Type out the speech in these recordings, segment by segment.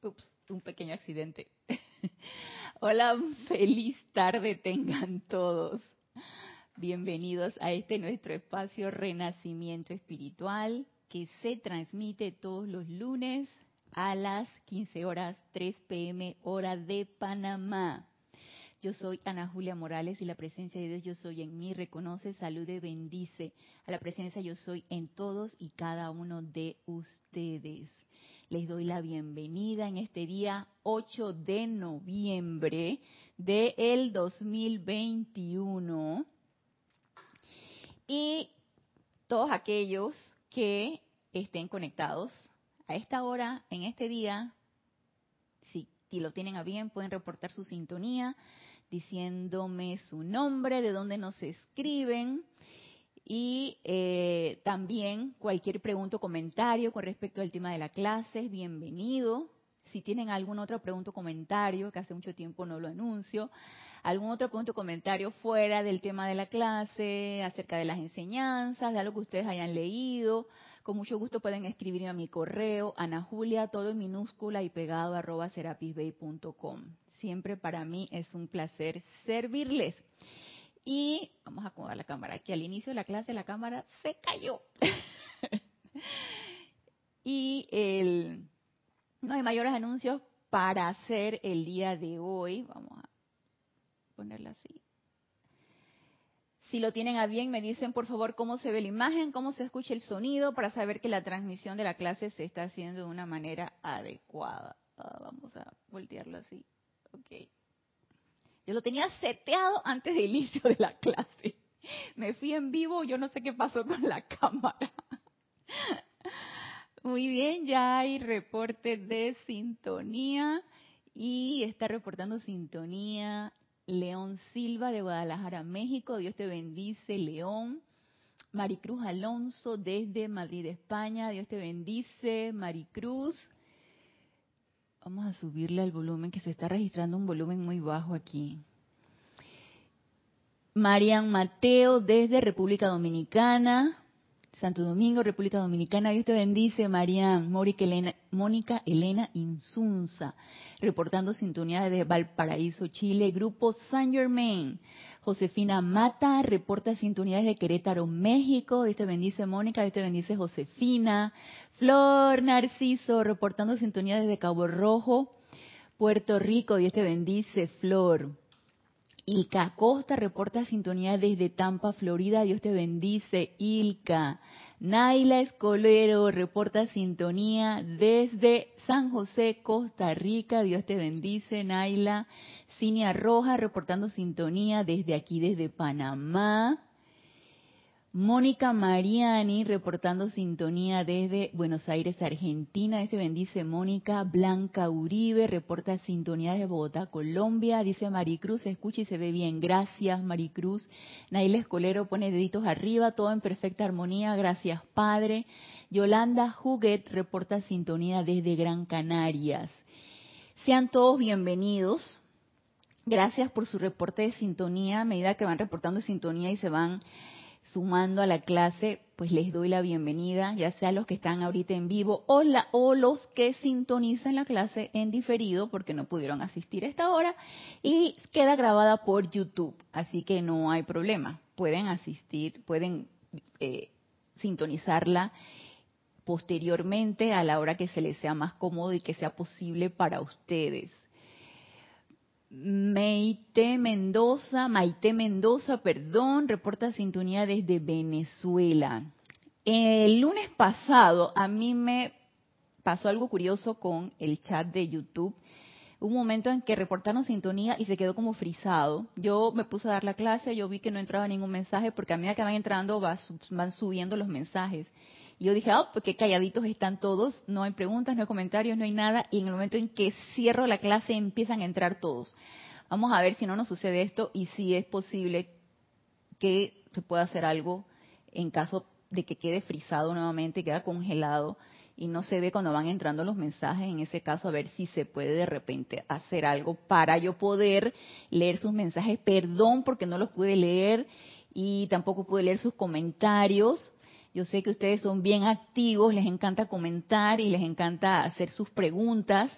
Ups, un pequeño accidente. Hola, feliz tarde tengan todos. Bienvenidos a este nuestro espacio Renacimiento Espiritual que se transmite todos los lunes a las 15 horas 3 pm hora de Panamá. Yo soy Ana Julia Morales y la presencia de Dios yo soy en mí reconoce, salude, bendice a la presencia yo soy en todos y cada uno de ustedes. Les doy la bienvenida en este día 8 de noviembre del el 2021. Y todos aquellos que estén conectados a esta hora, en este día, si, lo tienen a bien, pueden reportar su sintonía diciéndome su nombre, de dónde nos escriben y eh, también cualquier pregunta o comentario con respecto al tema de la clase es bienvenido. Si tienen algún otro pregunta o comentario, que hace mucho tiempo no lo anuncio, algún otro punto o comentario fuera del tema de la clase, acerca de las enseñanzas, de algo que ustedes hayan leído, con mucho gusto pueden escribirme a mi correo, Ana Julia, todo en minúscula y pegado arroba serapisbay.com. Siempre para mí es un placer servirles. Y vamos a acomodar la cámara, que al inicio de la clase la cámara se cayó. y el, no hay mayores anuncios para hacer el día de hoy. Vamos a ponerla así. Si lo tienen a bien, me dicen por favor cómo se ve la imagen, cómo se escucha el sonido para saber que la transmisión de la clase se está haciendo de una manera adecuada. Ah, vamos a voltearlo así. Ok. Yo lo tenía seteado antes del inicio de la clase. Me fui en vivo, yo no sé qué pasó con la cámara. Muy bien, ya hay reporte de sintonía y está reportando sintonía León Silva de Guadalajara, México. Dios te bendice, León. Maricruz Alonso desde Madrid, España. Dios te bendice, Maricruz. Vamos a subirle al volumen que se está registrando un volumen muy bajo aquí. Marian Mateo desde República Dominicana. Santo Domingo, República Dominicana. Dios te bendice, Marian. Elena, Mónica Elena Insunza, reportando sintonía desde Valparaíso, Chile. Grupo Saint Germain. Josefina Mata, reporta sintonía desde Querétaro, México. Dios te bendice, Mónica. Dios te bendice, Josefina. Flor Narciso, reportando sintonía desde Cabo Rojo, Puerto Rico. Dios te bendice, Flor. Ilka Costa reporta sintonía desde Tampa, Florida. Dios te bendice, Ilka. Naila Escolero reporta sintonía desde San José, Costa Rica. Dios te bendice, Naila. Cinia Roja reportando sintonía desde aquí, desde Panamá. Mónica Mariani reportando sintonía desde Buenos Aires, Argentina. Dice bendice Mónica. Blanca Uribe reporta sintonía de Bogotá, Colombia. Dice Maricruz, se escucha y se ve bien. Gracias, Maricruz. Naila Escolero pone deditos arriba, todo en perfecta armonía. Gracias, Padre. Yolanda Huguet reporta sintonía desde Gran Canarias. Sean todos bienvenidos. Gracias por su reporte de sintonía. A medida que van reportando sintonía y se van sumando a la clase, pues les doy la bienvenida, ya sea los que están ahorita en vivo o, o los que sintonizan la clase en diferido porque no pudieron asistir a esta hora y queda grabada por YouTube, así que no hay problema, pueden asistir, pueden eh, sintonizarla posteriormente a la hora que se les sea más cómodo y que sea posible para ustedes. Maite Mendoza, Maite Mendoza, perdón, reporta sintonía desde Venezuela. El lunes pasado a mí me pasó algo curioso con el chat de YouTube. un momento en que reportaron sintonía y se quedó como frisado. Yo me puse a dar la clase, yo vi que no entraba ningún mensaje porque a medida que van entrando van subiendo los mensajes. Yo dije, oh, porque calladitos están todos, no hay preguntas, no hay comentarios, no hay nada, y en el momento en que cierro la clase empiezan a entrar todos. Vamos a ver si no nos sucede esto y si es posible que se pueda hacer algo en caso de que quede frisado nuevamente, queda congelado y no se ve cuando van entrando los mensajes, en ese caso a ver si se puede de repente hacer algo para yo poder leer sus mensajes. Perdón porque no los pude leer y tampoco pude leer sus comentarios Yo sé que ustedes son bien activos, les encanta comentar y les encanta hacer sus preguntas.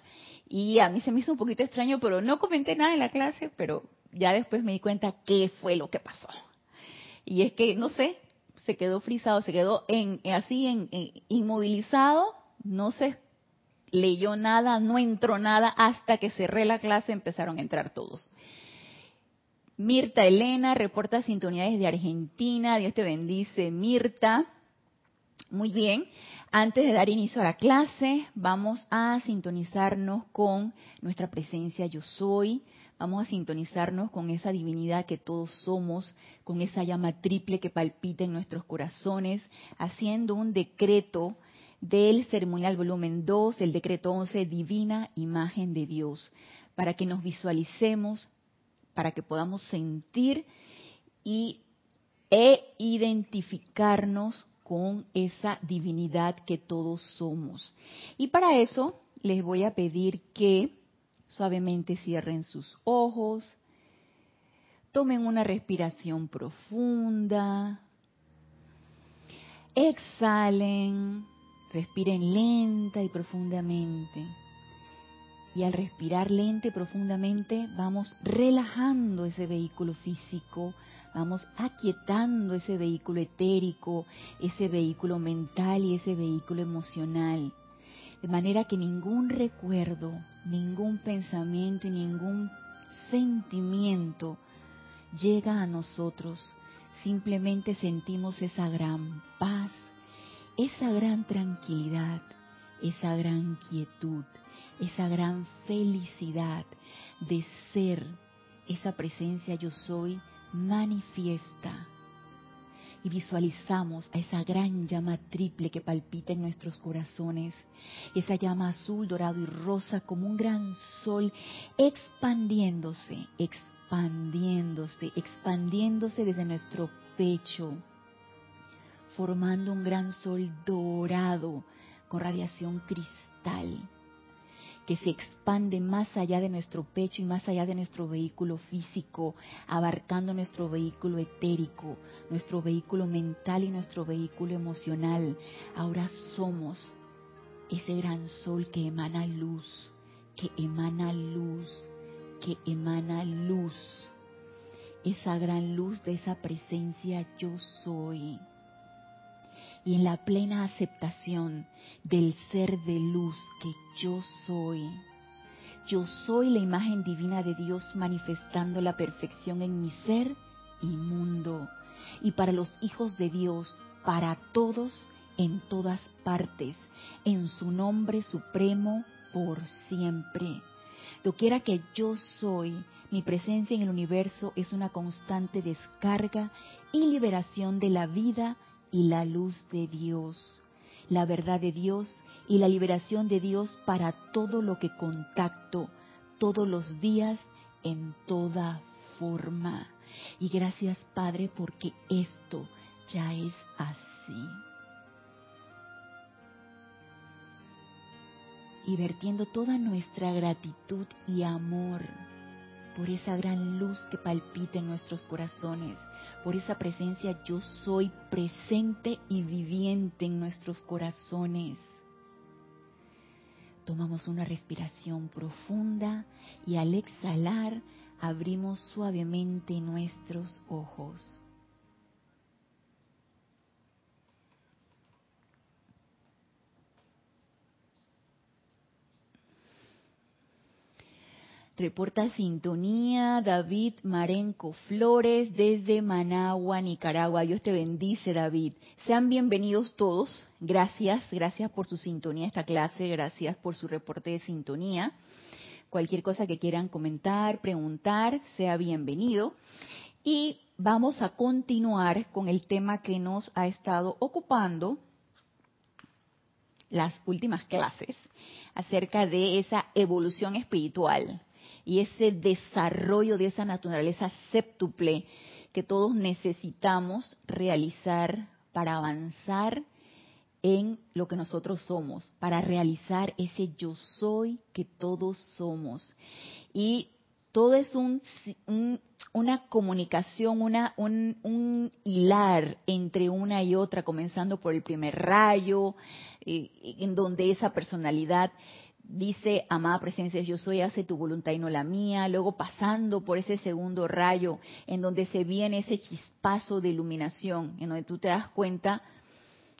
Y a mí se me hizo un poquito extraño, pero no comenté nada en la clase, pero ya después me di cuenta qué fue lo que pasó. Y es que, no sé, se quedó frisado, se quedó en, así en, inmovilizado, no se leyó nada, no entró nada, hasta que cerré la clase empezaron a entrar todos. Mirta Elena reporta sintonía desde Argentina, Dios te bendice, Mirta. Muy bien, antes de dar inicio a la clase, vamos a sintonizarnos con nuestra presencia yo soy, Vamos a sintonizarnos con esa divinidad que todos somos, con esa llama triple que palpita en nuestros corazones, haciendo un decreto del ceremonial volumen 2, el decreto 11, divina imagen de Dios, para que nos visualicemos, para que podamos sentir y e identificarnos con esa divinidad que todos somos. Y para eso les voy a pedir que Suavemente cierren sus ojos, tomen una respiración profunda, exhalen, respiren lenta y profundamente. Y al respirar lenta y profundamente vamos relajando ese vehículo físico, vamos aquietando ese vehículo etérico, ese vehículo mental y ese vehículo emocional de manera que ningún recuerdo, ningún pensamiento y ningún sentimiento llega a nosotros. Simplemente sentimos esa gran paz, esa gran tranquilidad, esa gran quietud, esa gran felicidad de ser esa presencia yo soy manifiesta. Y visualizamos a esa gran llama triple que palpita en nuestros corazones, esa llama azul, dorado y rosa como un gran sol expandiéndose, expandiéndose, expandiéndose desde nuestro pecho, formando un gran sol dorado con radiación cristal que se expande más allá de nuestro pecho y más allá de nuestro vehículo físico, abarcando nuestro vehículo etérico, nuestro vehículo mental y nuestro vehículo emocional. Ahora somos ese gran sol que emana luz, que emana luz, que emana luz. Esa gran luz de esa presencia yo soy y en la plena aceptación del ser de luz que yo soy. Yo soy la imagen divina de Dios manifestando la perfección en mi ser y mundo. Y para los hijos de Dios, para todos, en todas partes, en su nombre supremo, por siempre. Doquiera que yo soy, mi presencia en el universo es una constante descarga y liberación de la vida y la luz de Dios, la verdad de Dios y la liberación de Dios para todo lo que contacto todos los días en toda forma. Y gracias Padre porque esto ya es así. Y vertiendo toda nuestra gratitud y amor por esa gran luz que palpita en nuestros corazones, por esa presencia yo soy presente y viviente en nuestros corazones. Tomamos una respiración profunda y al exhalar abrimos suavemente nuestros ojos. Reporta sintonía David Marenco Flores desde Managua, Nicaragua. Dios te bendice, David. Sean bienvenidos todos. Gracias, gracias por su sintonía esta clase, gracias por su reporte de sintonía. Cualquier cosa que quieran comentar, preguntar, sea bienvenido. Y vamos a continuar con el tema que nos ha estado ocupando las últimas clases acerca de esa evolución espiritual y ese desarrollo de esa naturaleza séptuple que todos necesitamos realizar para avanzar en lo que nosotros somos, para realizar ese yo soy que todos somos. Y todo es un, una comunicación, una, un, un, hilar entre una y otra, comenzando por el primer rayo, eh, en donde esa personalidad dice, amada presencia, yo soy, hace tu voluntad y no la mía, luego pasando por ese segundo rayo, en donde se viene ese chispazo de iluminación, en donde tú te das cuenta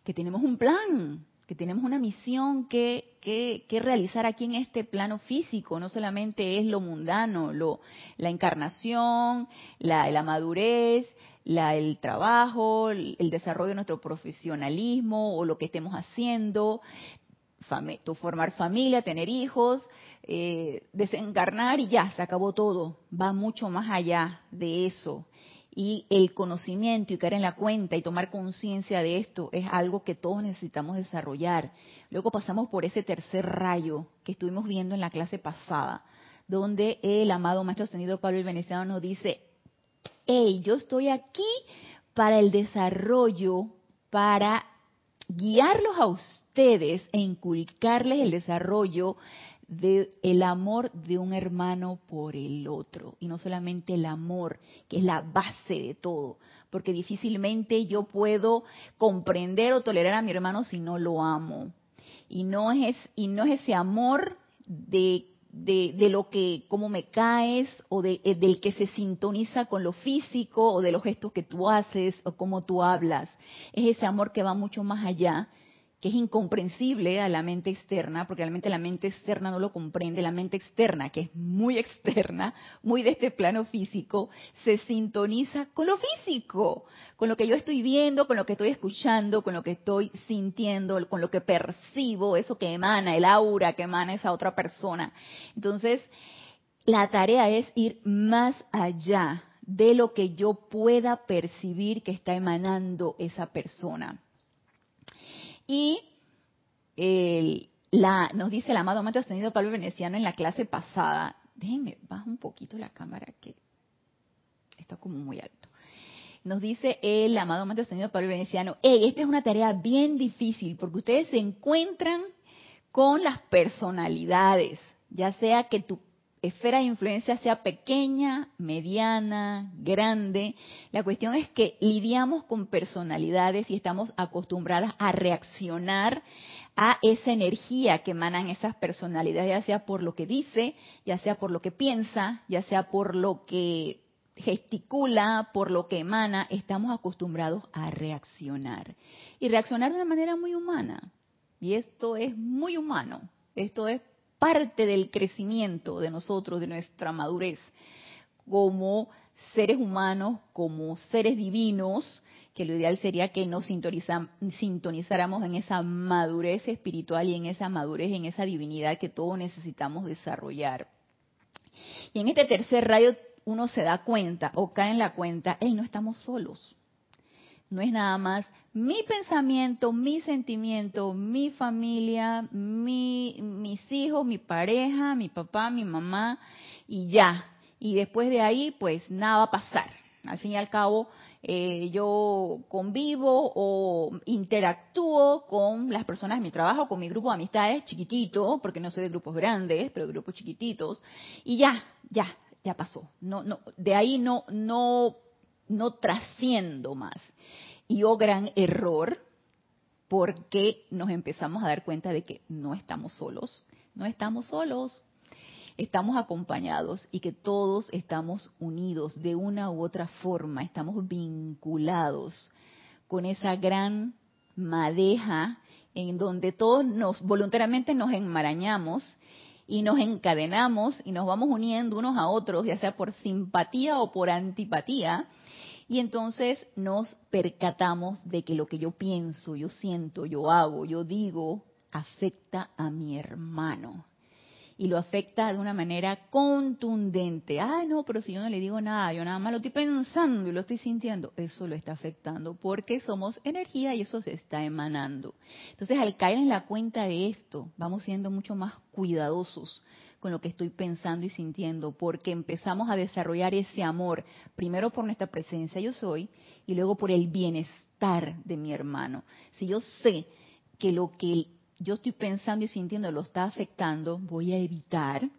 que tenemos un plan, que tenemos una misión que, que, realizar aquí en este plano físico. No solamente es lo mundano, lo, la encarnación, la, la madurez, la, el trabajo, el, desarrollo de nuestro profesionalismo o lo que estemos haciendo, formar familia, tener hijos, eh, desencarnar y ya, se acabó todo. Va mucho más allá de eso y el conocimiento y caer en la cuenta y tomar conciencia de esto es algo que todos necesitamos desarrollar. Luego pasamos por ese tercer rayo que estuvimos viendo en la clase pasada, donde el amado Maestro Ascendido Pablo el Veneciano nos dice, hey, yo estoy aquí para el desarrollo, para guiarlos a ustedes e inculcarles el desarrollo de el amor de un hermano por el otro. Y no solamente el amor que es la base de todo. Porque difícilmente yo puedo comprender o tolerar a mi hermano si no lo amo. Y no es y no es ese amor de de, de lo que cómo me caes o de, eh, del que se sintoniza con lo físico o de los gestos que tú haces o cómo tú hablas. Es ese amor que va mucho más allá que es incomprensible a la mente externa, porque realmente la mente externa no lo comprende, la mente externa, que es muy externa, muy de este plano físico, se sintoniza con lo físico, con lo que yo estoy viendo, con lo que estoy escuchando, con lo que estoy sintiendo, con lo que percibo, eso que emana, el aura que emana esa otra persona. Entonces, la tarea es ir más allá de lo que yo pueda percibir que está emanando esa persona. Y la, nos dice el amado Maestro Ascendido Pablo Veneciano en la clase pasada, déjenme, baja un poquito la cámara que está como muy alto. Nos dice el amado Maestro Ascendido Pablo Veneciano, hey, esta es una tarea bien difícil porque ustedes se encuentran con las personalidades, ya sea que tu esfera de influencia sea pequeña, mediana, grande. La cuestión es que lidiamos con personalidades y estamos acostumbradas a reaccionar a esa energía que emanan esas personalidades, ya sea por lo que dice, ya sea por lo que piensa, ya sea por lo que gesticula, por lo que emana, estamos acostumbrados a reaccionar. Y reaccionar de una manera muy humana. Y esto es muy humano. Esto es parte del crecimiento de nosotros, de nuestra madurez, como seres humanos, como seres divinos, que lo ideal sería que nos sintonizáramos en esa madurez espiritual y en esa madurez, en esa divinidad que todos necesitamos desarrollar. Y en este tercer rayo uno se da cuenta o cae en la cuenta, hey, no estamos solos. No es nada más mi pensamiento, mi sentimiento, mi familia, mi, mis hijos, mi pareja, mi papá, mi mamá y ya. Y después de ahí, pues nada va a pasar. Al fin y al cabo, eh, yo convivo o interactúo con las personas de mi trabajo, con mi grupo de amistades chiquitito, porque no soy de grupos grandes, pero de grupos chiquititos, y ya, ya, ya pasó. No, no, de ahí no, no, no trasciendo más. Y oh gran error, porque nos empezamos a dar cuenta de que no estamos solos, no estamos solos, estamos acompañados y que todos estamos unidos de una u otra forma, estamos vinculados con esa gran madeja en donde todos nos voluntariamente nos enmarañamos y nos encadenamos y nos vamos uniendo unos a otros, ya sea por simpatía o por antipatía, y entonces nos percatamos de que lo que yo pienso, yo siento, yo hago, yo digo, afecta a mi hermano. Y lo afecta de una manera contundente. Ay, no, pero si yo no le digo nada, yo nada más lo estoy pensando y lo estoy sintiendo, eso lo está afectando porque somos energía y eso se está emanando. Entonces, al caer en la cuenta de esto, vamos siendo mucho más cuidadosos con lo que estoy pensando y sintiendo, porque empezamos a desarrollar ese amor, primero por nuestra presencia yo soy, y luego por el bienestar de mi hermano. Si yo sé que lo que yo estoy pensando y sintiendo lo está afectando, voy a evitar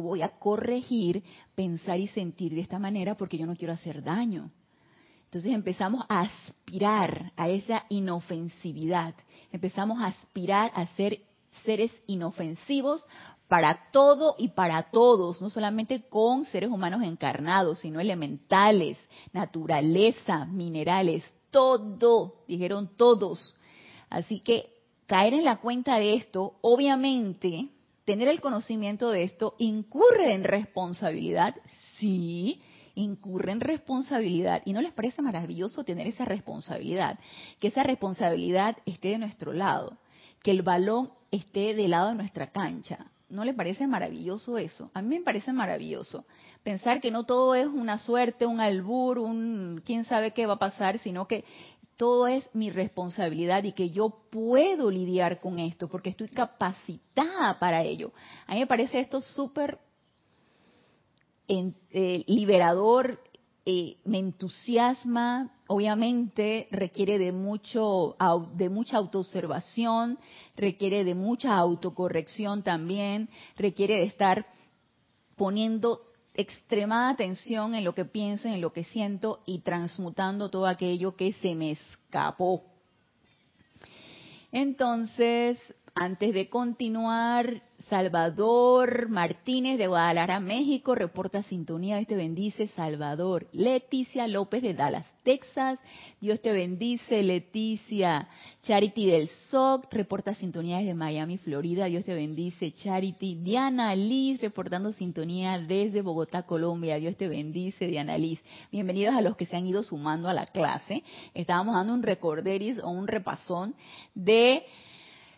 voy a corregir, pensar y sentir de esta manera porque yo no quiero hacer daño. Entonces empezamos a aspirar a esa inofensividad, empezamos a aspirar a ser seres inofensivos para todo y para todos, no solamente con seres humanos encarnados, sino elementales, naturaleza, minerales, todo, dijeron todos. Así que caer en la cuenta de esto, obviamente, tener el conocimiento de esto, incurre en responsabilidad, sí, incurre en responsabilidad. ¿Y no les parece maravilloso tener esa responsabilidad? Que esa responsabilidad esté de nuestro lado, que el balón esté del lado de nuestra cancha. ¿No le parece maravilloso eso? A mí me parece maravilloso. Pensar que no todo es una suerte, un albur, un quién sabe qué va a pasar, sino que todo es mi responsabilidad y que yo puedo lidiar con esto porque estoy capacitada para ello. A mí me parece esto súper eh, liberador, eh, me entusiasma, obviamente requiere de mucho de mucha autoobservación, requiere de mucha autocorrección también, requiere de estar poniendo extremada atención en lo que pienso, en lo que siento y transmutando todo aquello que se me escapó. Entonces, antes de continuar, Salvador Martínez de Guadalajara, México, reporta sintonía. Dios te bendice, Salvador. Leticia López de Dallas, Texas. Dios te bendice, Leticia. Charity del SOC, reporta sintonía desde Miami, Florida. Dios te bendice, Charity. Diana Liz, reportando sintonía desde Bogotá, Colombia. Dios te bendice, Diana Liz. Bienvenidos a los que se han ido sumando a la clase. Estábamos dando un recorderis o un repasón de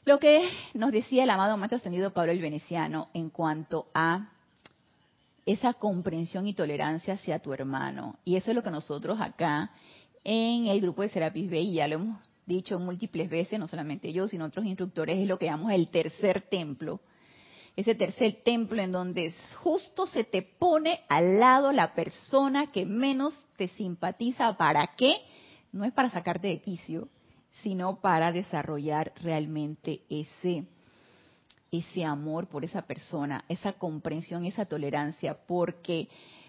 lo que nos decía el amado Maestro Ascendido Pablo el Veneciano en cuanto a esa comprensión y tolerancia hacia tu hermano. Y eso es lo que nosotros acá en el grupo de Serapis Bay, ya lo hemos dicho múltiples veces, no solamente yo, sino otros instructores, es lo que llamamos el tercer templo. Ese tercer templo en donde justo se te pone al lado la persona que menos te simpatiza. ¿Para qué? No es para sacarte de quicio, sino para desarrollar realmente ese, ese amor por esa persona, esa comprensión, esa tolerancia, porque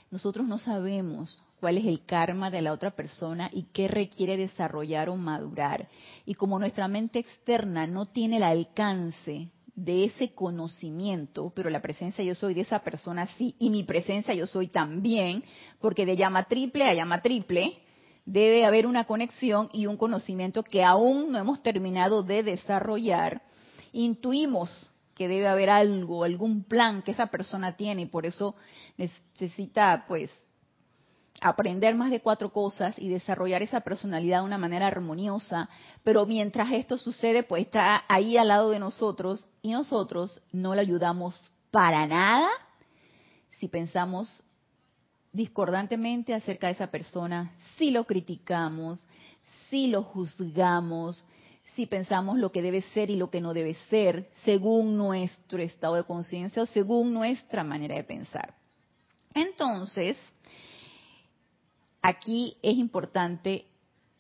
nosotros no sabemos cuál es el karma de la otra persona y qué requiere desarrollar o madurar. Y como nuestra mente externa no tiene el alcance de ese conocimiento, pero la presencia yo soy de esa persona sí, y mi presencia yo soy también, porque de llama triple a llama triple, debe haber una conexión y un conocimiento que aún no hemos terminado de desarrollar. Intuimos que debe haber algo, algún plan que esa persona tiene y por eso necesita pues aprender más de cuatro cosas y desarrollar esa personalidad de una manera armoniosa, pero mientras esto sucede, pues está ahí al lado de nosotros y nosotros no le ayudamos para nada si pensamos discordantemente acerca de esa persona, si lo criticamos, si lo juzgamos, si pensamos lo que debe ser y lo que no debe ser, según nuestro estado de conciencia o según nuestra manera de pensar. Entonces, aquí es importante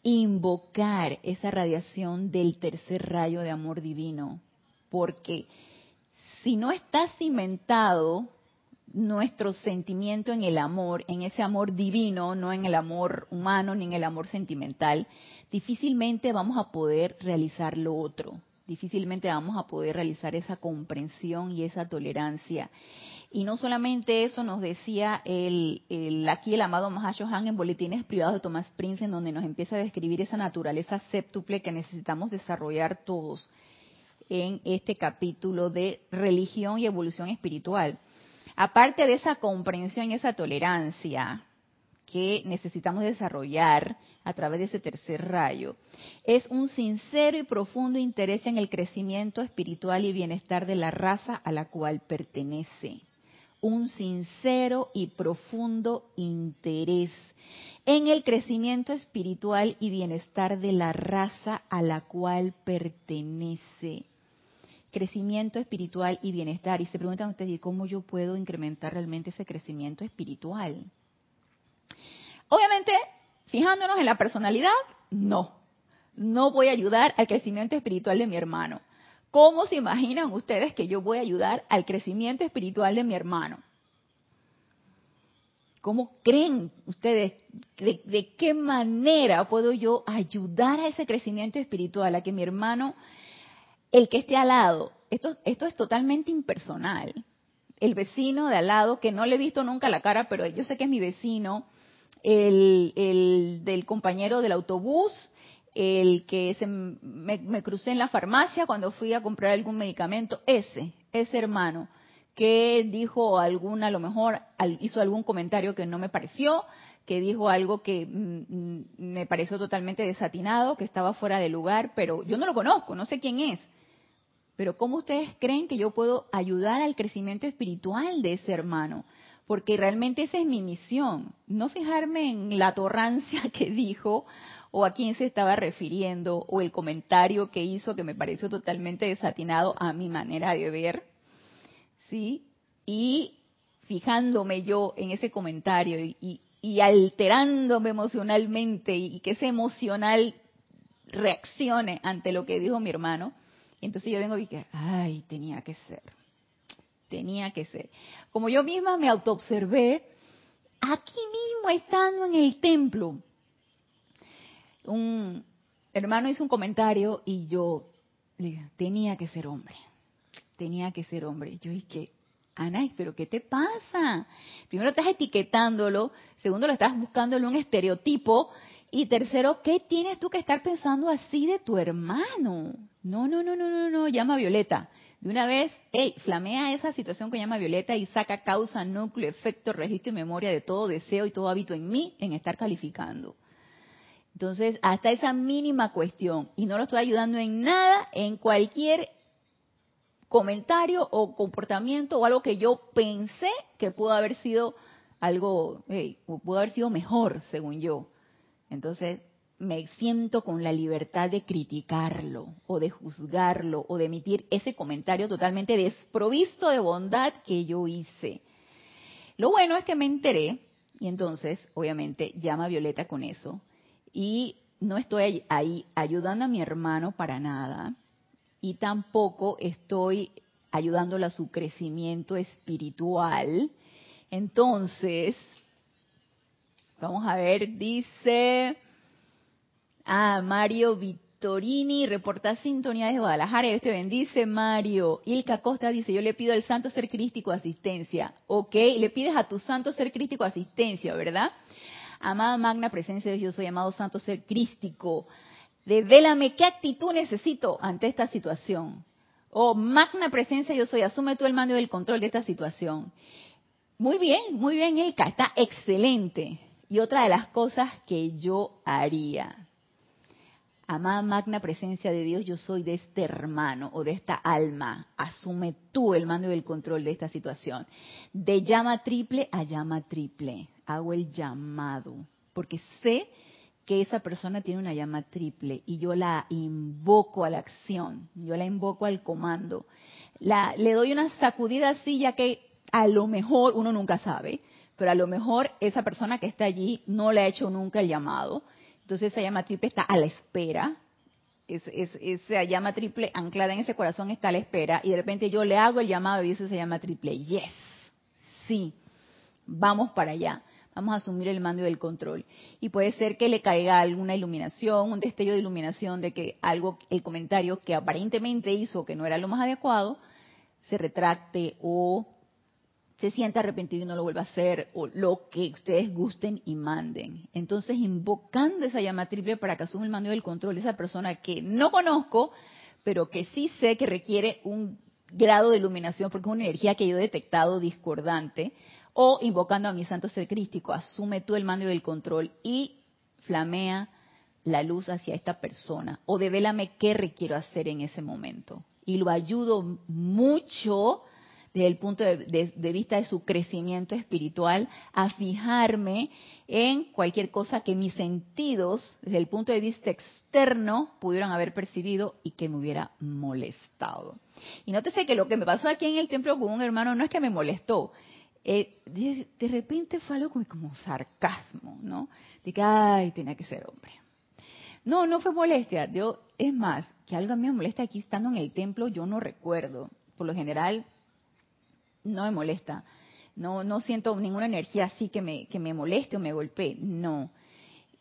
invocar esa radiación del tercer rayo de amor divino, porque si no está cimentado nuestro sentimiento en el amor, en ese amor divino, no en el amor humano ni en el amor sentimental, difícilmente vamos a poder realizar lo otro, difícilmente vamos a poder realizar esa comprensión y esa tolerancia. Y no solamente eso nos decía el, aquí el amado Mahashohan en Boletines Privados de Tomás Prince, en donde nos empieza a describir esa naturaleza séptuple que necesitamos desarrollar todos en este capítulo de religión y evolución espiritual aparte de esa comprensión y esa tolerancia que necesitamos desarrollar a través de ese tercer rayo, es un sincero y profundo interés en el crecimiento espiritual y bienestar de la raza a la cual pertenece. Un sincero y profundo interés en el crecimiento espiritual y bienestar de la raza a la cual pertenece crecimiento espiritual y bienestar. Y se preguntan ustedes, ¿y cómo yo puedo incrementar realmente ese crecimiento espiritual? Obviamente, fijándonos en la personalidad, no. No voy a ayudar al crecimiento espiritual de mi hermano. ¿Cómo se imaginan ustedes que yo voy a ayudar al crecimiento espiritual de mi hermano? ¿Cómo creen ustedes? De, qué manera puedo yo ayudar a ese crecimiento espiritual, a que mi hermano, el que esté al lado, esto, esto es totalmente impersonal. El vecino de al lado, que no le he visto nunca la cara, pero yo sé que es mi vecino, el, el del compañero del autobús, el que se, me, me, crucé en la farmacia cuando fui a comprar algún medicamento, ese, ese hermano que dijo alguna, a lo mejor hizo algún comentario que no me pareció, que dijo algo que mm, mm, me pareció totalmente desatinado, que estaba fuera de lugar, pero yo no lo conozco, no sé quién es. Pero ¿cómo ustedes creen que yo puedo ayudar al crecimiento espiritual de ese hermano? Porque realmente esa es mi misión, no fijarme en la torrancia que dijo o a quién se estaba refiriendo o el comentario que hizo que me pareció totalmente desatinado a mi manera de ver, ¿sí? Y fijándome yo en ese comentario y, alterándome emocionalmente y, que ese emocional reaccione ante lo que dijo mi hermano, entonces yo vengo y dije, ay, tenía que ser, tenía que ser. Como yo misma me autoobservé, aquí mismo estando en el templo, un hermano hizo un comentario y yo le dije, tenía que ser hombre tenía que ser hombre. Yo dije, Ana, pero ¿qué te pasa? Primero estás etiquetándolo, segundo lo estás buscando en un estereotipo y tercero, ¿qué tienes tú que estar pensando así de tu hermano? No, no, no, no, no, no, llama a Violeta. De una vez, hey, flamea esa situación que llama Violeta y saca causa, núcleo, efecto, registro y memoria de todo deseo y todo hábito en mí en estar calificando. Entonces, hasta esa mínima cuestión, y no lo estoy ayudando en nada, en cualquier comentario o comportamiento o algo que yo pensé que pudo haber sido algo, pudo haber sido mejor, según yo. Entonces, me siento con la libertad de criticarlo o de juzgarlo o de emitir ese comentario totalmente desprovisto de bondad que yo hice. Lo bueno es que me enteré y entonces, obviamente, llama a Violeta con eso y no estoy ahí ayudando a mi hermano para nada y tampoco estoy ayudándole a su crecimiento espiritual. Entonces, vamos a ver, dice Mario Vittorini, reporta sintonía de Guadalajara, Dios te bendice, Mario. Ilka Costa dice, yo le pido al santo ser crístico asistencia. Ok, le pides a tu santo ser crístico asistencia, ¿verdad? Amada magna presencia de Dios, soy amado santo ser crístico Devélame qué actitud necesito ante esta situación. Oh, magna presencia yo soy, asume tú el mando y el control de esta situación. Muy bien, muy bien, Elka, está excelente. Y otra de las cosas que yo haría, amada magna presencia de Dios, yo soy de este hermano o de esta alma, asume tú el mando y el control de esta situación. De llama triple a llama triple, hago el llamado, porque sé que esa persona tiene una llama triple y yo la invoco a la acción, yo la invoco al comando. La, le doy una sacudida así ya que a lo mejor uno nunca sabe, pero a lo mejor esa persona que está allí no le ha hecho nunca el llamado. Entonces esa llama triple está a la espera. Es, esa llama triple anclada en ese corazón está a la espera y de repente yo le hago el llamado y dice esa llama triple, yes, sí, vamos para allá vamos a asumir el mando y el control. Y puede ser que le caiga alguna iluminación, un destello de iluminación de que algo, el comentario que aparentemente hizo que no era lo más adecuado, se retracte o se sienta arrepentido y no lo vuelva a hacer, o lo que ustedes gusten y manden. Entonces, invocando esa llama triple para que asuma el mando y el control de esa persona que no conozco, pero que sí sé que requiere un grado de iluminación, porque es una energía que yo he detectado discordante, o invocando a mi santo ser crístico, asume tú el mando y el control y flamea la luz hacia esta persona o devélame qué requiero hacer en ese momento. Y lo ayudo mucho desde el punto de, vista de su crecimiento espiritual a fijarme en cualquier cosa que mis sentidos, desde el punto de vista externo, pudieran haber percibido y que me hubiera molestado. Y nótese que lo que me pasó aquí en el templo con un hermano no es que me molestó, eh, de, repente fue algo como, sarcasmo, ¿no? De que, ay, tenía que ser hombre. No, no fue molestia. Yo, es más, que algo a mí me molesta aquí estando en el templo, yo no recuerdo. Por lo general, no me molesta. no, no siento ninguna energía así que me, que me moleste o me golpee, no.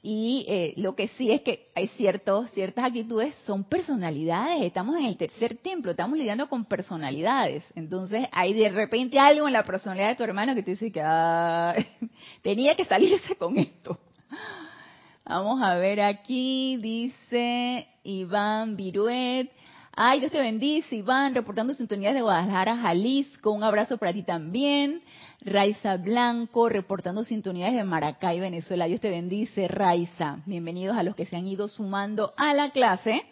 Y eh, lo que sí es que hay ciertos, ciertas actitudes, son personalidades, estamos en el tercer templo, estamos lidiando con personalidades. Entonces hay de repente algo en la personalidad de tu hermano que tú dices que ah, tenía que salirse con esto. Vamos a ver aquí, dice Iván Viruet. Ay, Dios te bendice, Iván, reportando sintonías de Guadalajara, Jalisco. Un abrazo para ti también. Raiza Blanco, reportando sintonías de Maracay, Venezuela. Dios te bendice, Raiza. Bienvenidos a los que se han ido sumando a la clase.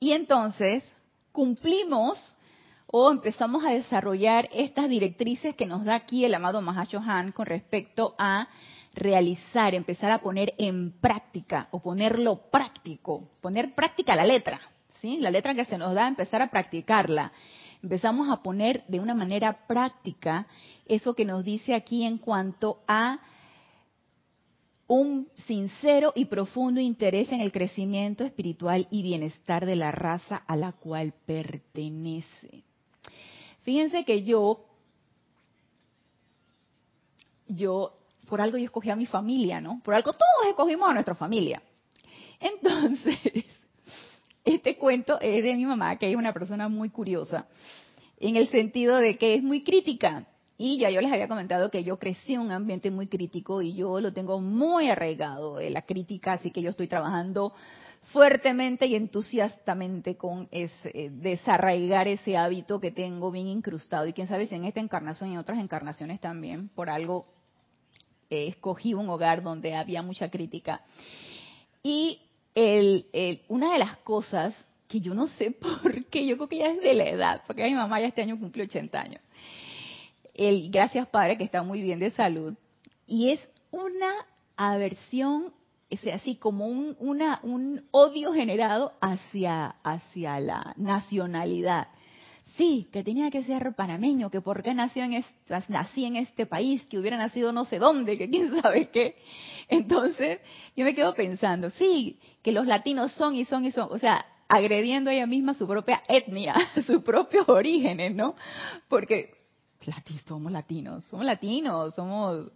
Y entonces, cumplimos o empezamos a desarrollar estas directrices que nos da aquí el amado Mahacho Han con respecto a realizar, empezar a poner en práctica o ponerlo práctico, poner práctica la letra, ¿sí? La letra que se nos da, empezar a practicarla. Empezamos a poner de una manera práctica eso que nos dice aquí en cuanto a un sincero y profundo interés en el crecimiento espiritual y bienestar de la raza a la cual pertenece. Fíjense que yo, yo por algo yo escogí a mi familia, ¿no? Por algo todos escogimos a nuestra familia. Entonces, este cuento es de mi mamá, que es una persona muy curiosa, en el sentido de que es muy crítica. Y ya yo les había comentado que yo crecí en un ambiente muy crítico y yo lo tengo muy arraigado de la crítica, así que yo estoy trabajando fuertemente y entusiastamente con ese, desarraigar ese hábito que tengo bien incrustado. Y quién sabe si en esta encarnación y en otras encarnaciones también, por algo escogí un hogar donde había mucha crítica. Y el, una de las cosas que yo no sé por qué, yo creo que ya es de la edad, porque mi mamá ya este año cumplió 80 años. El, gracias Padre, que está muy bien de salud. Y es una aversión, es así como un, una, un odio generado hacia, hacia la nacionalidad sí, que tenía que ser panameño, que por qué nació en nací en este país, que hubiera nacido no sé dónde, que quién sabe qué. Entonces, yo me quedo pensando, sí, que los latinos son y son y son, o sea, agrediendo ella misma su propia etnia, sus propios orígenes, ¿no? Porque latinos, somos latinos, somos latinos, somos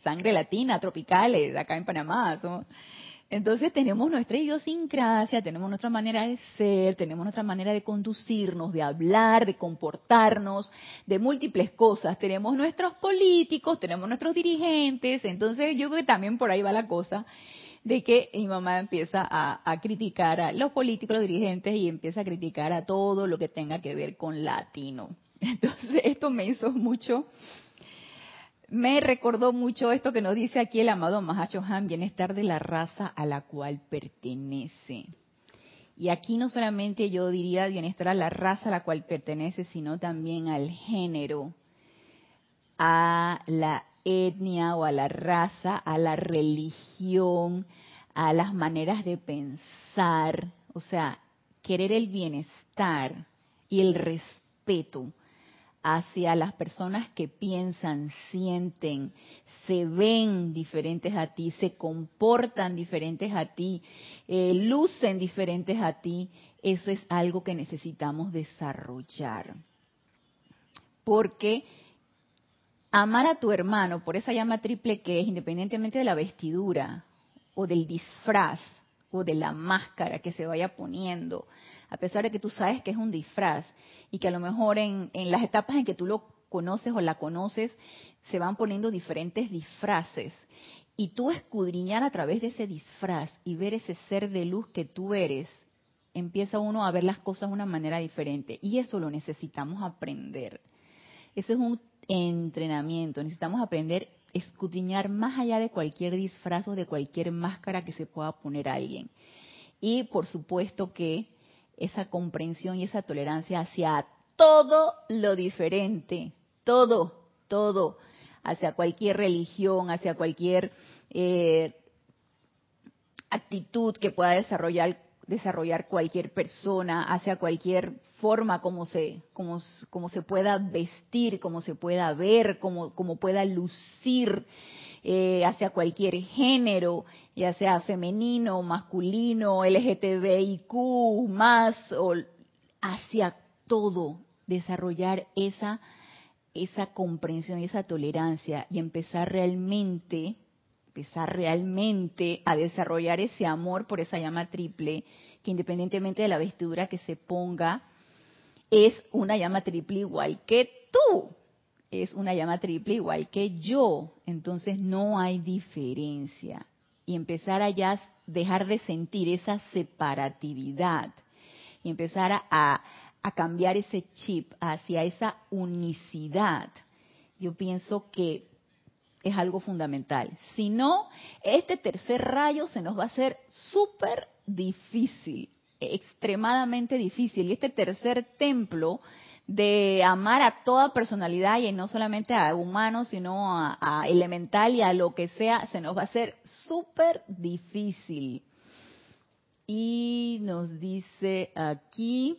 sangre latina, tropicales, acá en Panamá, somos entonces tenemos nuestra idiosincrasia, tenemos nuestra manera de ser, tenemos nuestra manera de conducirnos, de hablar, de comportarnos, de múltiples cosas. Tenemos nuestros políticos, tenemos nuestros dirigentes. Entonces yo creo que también por ahí va la cosa de que mi mamá empieza a, a criticar a los políticos, los dirigentes y empieza a criticar a todo lo que tenga que ver con latino. Entonces esto me hizo mucho me recordó mucho esto que nos dice aquí el amado Mahacho Han, bienestar de la raza a la cual pertenece. Y aquí no solamente yo diría bienestar a la raza a la cual pertenece, sino también al género, a la etnia o a la raza, a la religión, a las maneras de pensar, o sea, querer el bienestar y el respeto hacia las personas que piensan, sienten, se ven diferentes a ti, se comportan diferentes a ti, eh, lucen diferentes a ti, eso es algo que necesitamos desarrollar. Porque amar a tu hermano por esa llama triple que es, independientemente de la vestidura o del disfraz o de la máscara que se vaya poniendo, a pesar de que tú sabes que es un disfraz y que a lo mejor en, las etapas en que tú lo conoces o la conoces, se van poniendo diferentes disfraces. Y tú escudriñar a través de ese disfraz y ver ese ser de luz que tú eres, empieza uno a ver las cosas de una manera diferente. Y eso lo necesitamos aprender. Eso es un entrenamiento. Necesitamos aprender escudriñar más allá de cualquier disfraz o de cualquier máscara que se pueda poner alguien. Y por supuesto que esa comprensión y esa tolerancia hacia todo lo diferente, todo, todo, hacia cualquier religión, hacia cualquier eh, actitud que pueda desarrollar desarrollar cualquier persona, hacia cualquier forma como se, como, se pueda vestir, como se pueda ver, como, como pueda lucir, eh, hacia cualquier género, ya sea femenino, masculino, LGTBIQ, más, o hacia todo, desarrollar esa esa comprensión y esa tolerancia y empezar realmente, empezar realmente a desarrollar ese amor por esa llama triple, que independientemente de la vestidura que se ponga, es una llama triple igual que tú, es una llama triple igual que yo, entonces no hay diferencia. Y empezar a ya dejar de sentir esa separatividad y empezar a, a cambiar ese chip hacia esa unicidad, yo pienso que es algo fundamental. Si no, este tercer rayo se nos va a hacer súper difícil, extremadamente difícil. Y este tercer templo de amar a toda personalidad y no solamente a humanos, sino a, elemental y a lo que sea, se nos va a hacer súper difícil. Y nos dice aquí,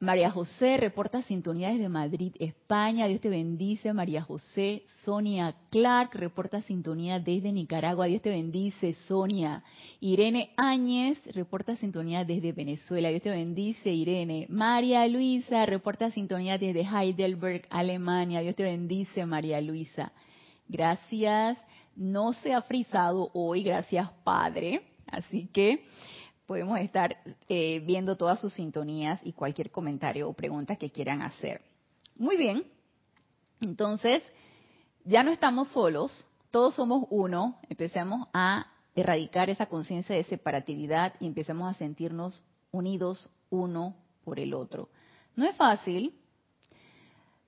María José reporta sintonía desde Madrid, España. Dios te bendice, María José. Sonia Clark reporta sintonía desde Nicaragua. Dios te bendice, Sonia. Irene Áñez reporta sintonía desde Venezuela. Dios te bendice, Irene. María Luisa reporta sintonía desde Heidelberg, Alemania. Dios te bendice, María Luisa. Gracias. No se ha frisado hoy, gracias, Padre. Así que podemos estar eh, viendo todas sus sintonías y cualquier comentario o pregunta que quieran hacer. Muy bien, entonces ya no estamos solos, todos somos uno, empecemos a erradicar esa conciencia de separatividad y empecemos a sentirnos unidos uno por el otro. No es fácil,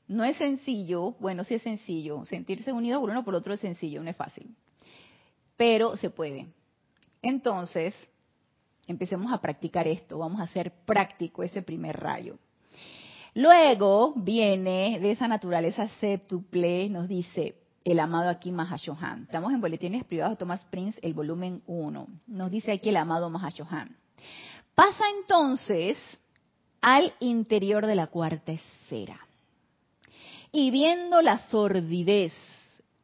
no es sencillo, bueno, sí es sencillo, sentirse unido uno por otro es sencillo, no es fácil, pero se puede. Entonces, empecemos a practicar esto, vamos a hacer práctico ese primer rayo. Luego viene de esa naturaleza séptuple, nos dice el amado aquí Mahashohan. Estamos en Boletines Privados de Thomas Prince, el volumen 1. Nos dice aquí el amado Mahashohan. Pasa entonces al interior de la cuarta esfera. Y viendo la sordidez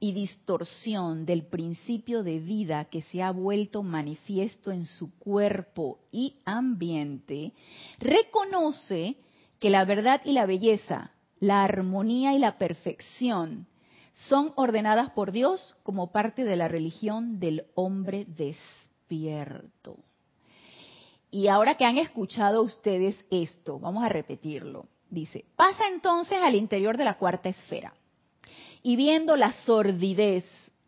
y distorsión del principio de vida que se ha vuelto manifiesto en su cuerpo y ambiente, reconoce que la verdad y la belleza, la armonía y la perfección son ordenadas por Dios como parte de la religión del hombre despierto. Y ahora que han escuchado ustedes esto, vamos a repetirlo. Dice, pasa entonces al interior de la cuarta esfera y viendo la sordidez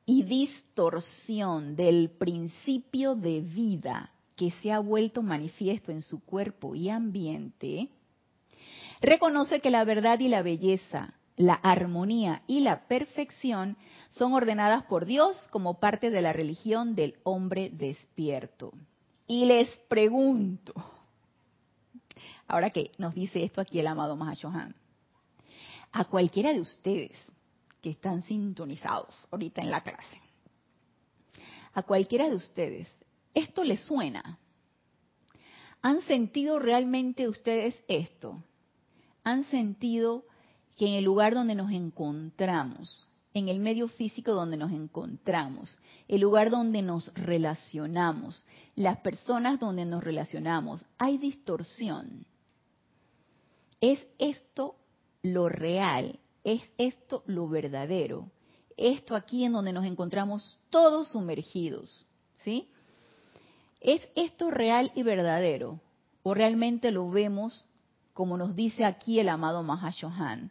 y distorsión del principio de vida que se ha vuelto manifiesto en su cuerpo y ambiente, reconoce que la verdad y la belleza, la armonía y la perfección son ordenadas por Dios como parte de la religión del hombre despierto. Y les pregunto, ahora que nos dice esto aquí el amado Mahashohan, a cualquiera de ustedes que están sintonizados ahorita en la clase. A cualquiera de ustedes, ¿esto les suena? ¿Han sentido realmente ustedes esto? ¿Han sentido que en el lugar donde nos encontramos, en el medio físico donde nos encontramos, el lugar donde nos relacionamos, las personas donde nos relacionamos, hay distorsión? ¿Es esto lo real es esto lo verdadero. Esto aquí en donde nos encontramos todos sumergidos, ¿sí? ¿Es esto real y verdadero? ¿O realmente lo vemos como nos dice aquí el amado Mahashohan?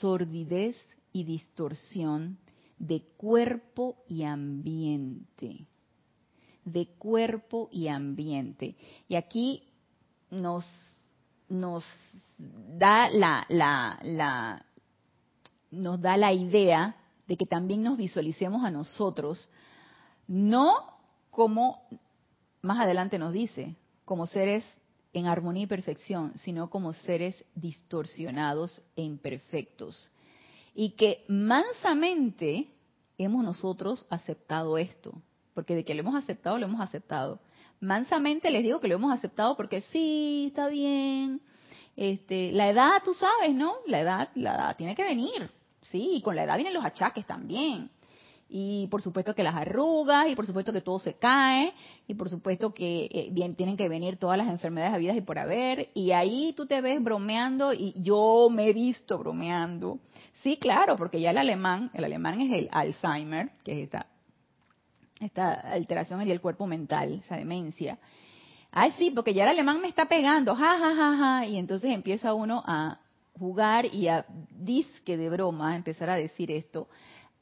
Sordidez y distorsión de cuerpo y ambiente. De cuerpo y ambiente. Y aquí nos, nos da la, la, la, nos da la idea de que también nos visualicemos a nosotros, no como más adelante nos dice, como seres en armonía y perfección, sino como seres distorsionados e imperfectos. Y que mansamente hemos nosotros aceptado esto, porque de que lo hemos aceptado, lo hemos aceptado. Mansamente les digo que lo hemos aceptado porque sí, está bien. Este, la edad, tú sabes, ¿no? La edad, la edad tiene que venir. Sí, y con la edad vienen los achaques también. y por supuesto que las arrugas, y por supuesto que todo se cae, y por supuesto que eh, bien, tienen que venir todas las enfermedades habidas y por haber, y ahí tú te ves bromeando, y yo me he visto bromeando. Sí, claro, porque ya el alemán, el alemán es el Alzheimer, que es esta, esta alteración en el cuerpo mental, esa demencia. Ay, sí, porque ya el alemán me está pegando, ja, ja, ja, ja, y entonces empieza uno a jugar y a disque de broma, empezar a decir esto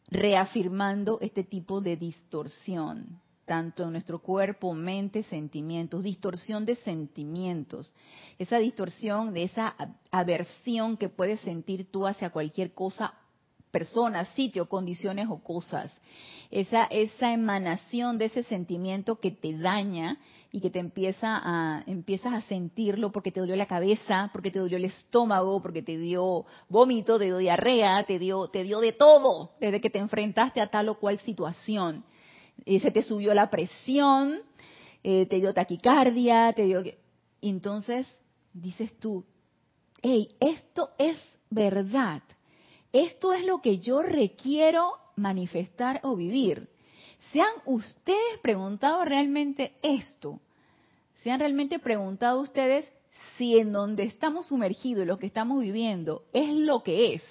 reafirmando este tipo de distorsión, tanto en nuestro cuerpo, mente, sentimientos, distorsión de sentimientos, esa distorsión de esa aversión que puedes sentir tú hacia cualquier cosa, persona, sitio, condiciones o cosas, esa, esa emanación de ese sentimiento que te daña y que te empieza a, empiezas a sentirlo porque te dolió la cabeza, porque te dolió el estómago, porque te dio vómito, te dio diarrea, te dio, te dio de todo desde que te enfrentaste a tal o cual situación. Y se te subió la presión, eh, te dio taquicardia, te dio... Entonces dices tú, hey, esto es verdad. Esto es lo que yo requiero manifestar o vivir. ¿Se han ustedes preguntado realmente esto? ¿Se han realmente preguntado ustedes si en donde estamos sumergidos, lo que estamos viviendo, es lo que es?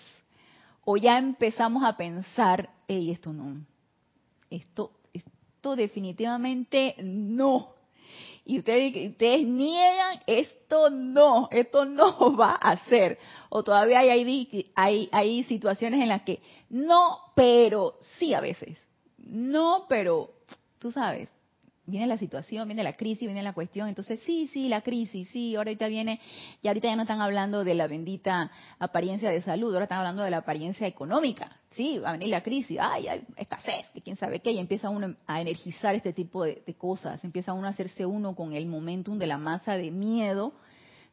¿O ya empezamos a pensar, hey, esto no, esto, esto definitivamente no? Y ustedes, ustedes niegan, esto no, esto no va a ser. O todavía hay, hay, hay situaciones en las que no, pero sí a veces. No, pero tú sabes, viene la situación, viene la crisis, viene la cuestión, entonces sí, sí, la crisis, sí, ahorita viene, y ahorita ya no están hablando de la bendita apariencia de salud, ahora están hablando de la apariencia económica, sí, va a venir la crisis, ay, hay escasez, que quién sabe qué, y empieza uno a energizar este tipo de, de cosas, empieza uno a hacerse uno con el momentum de la masa de miedo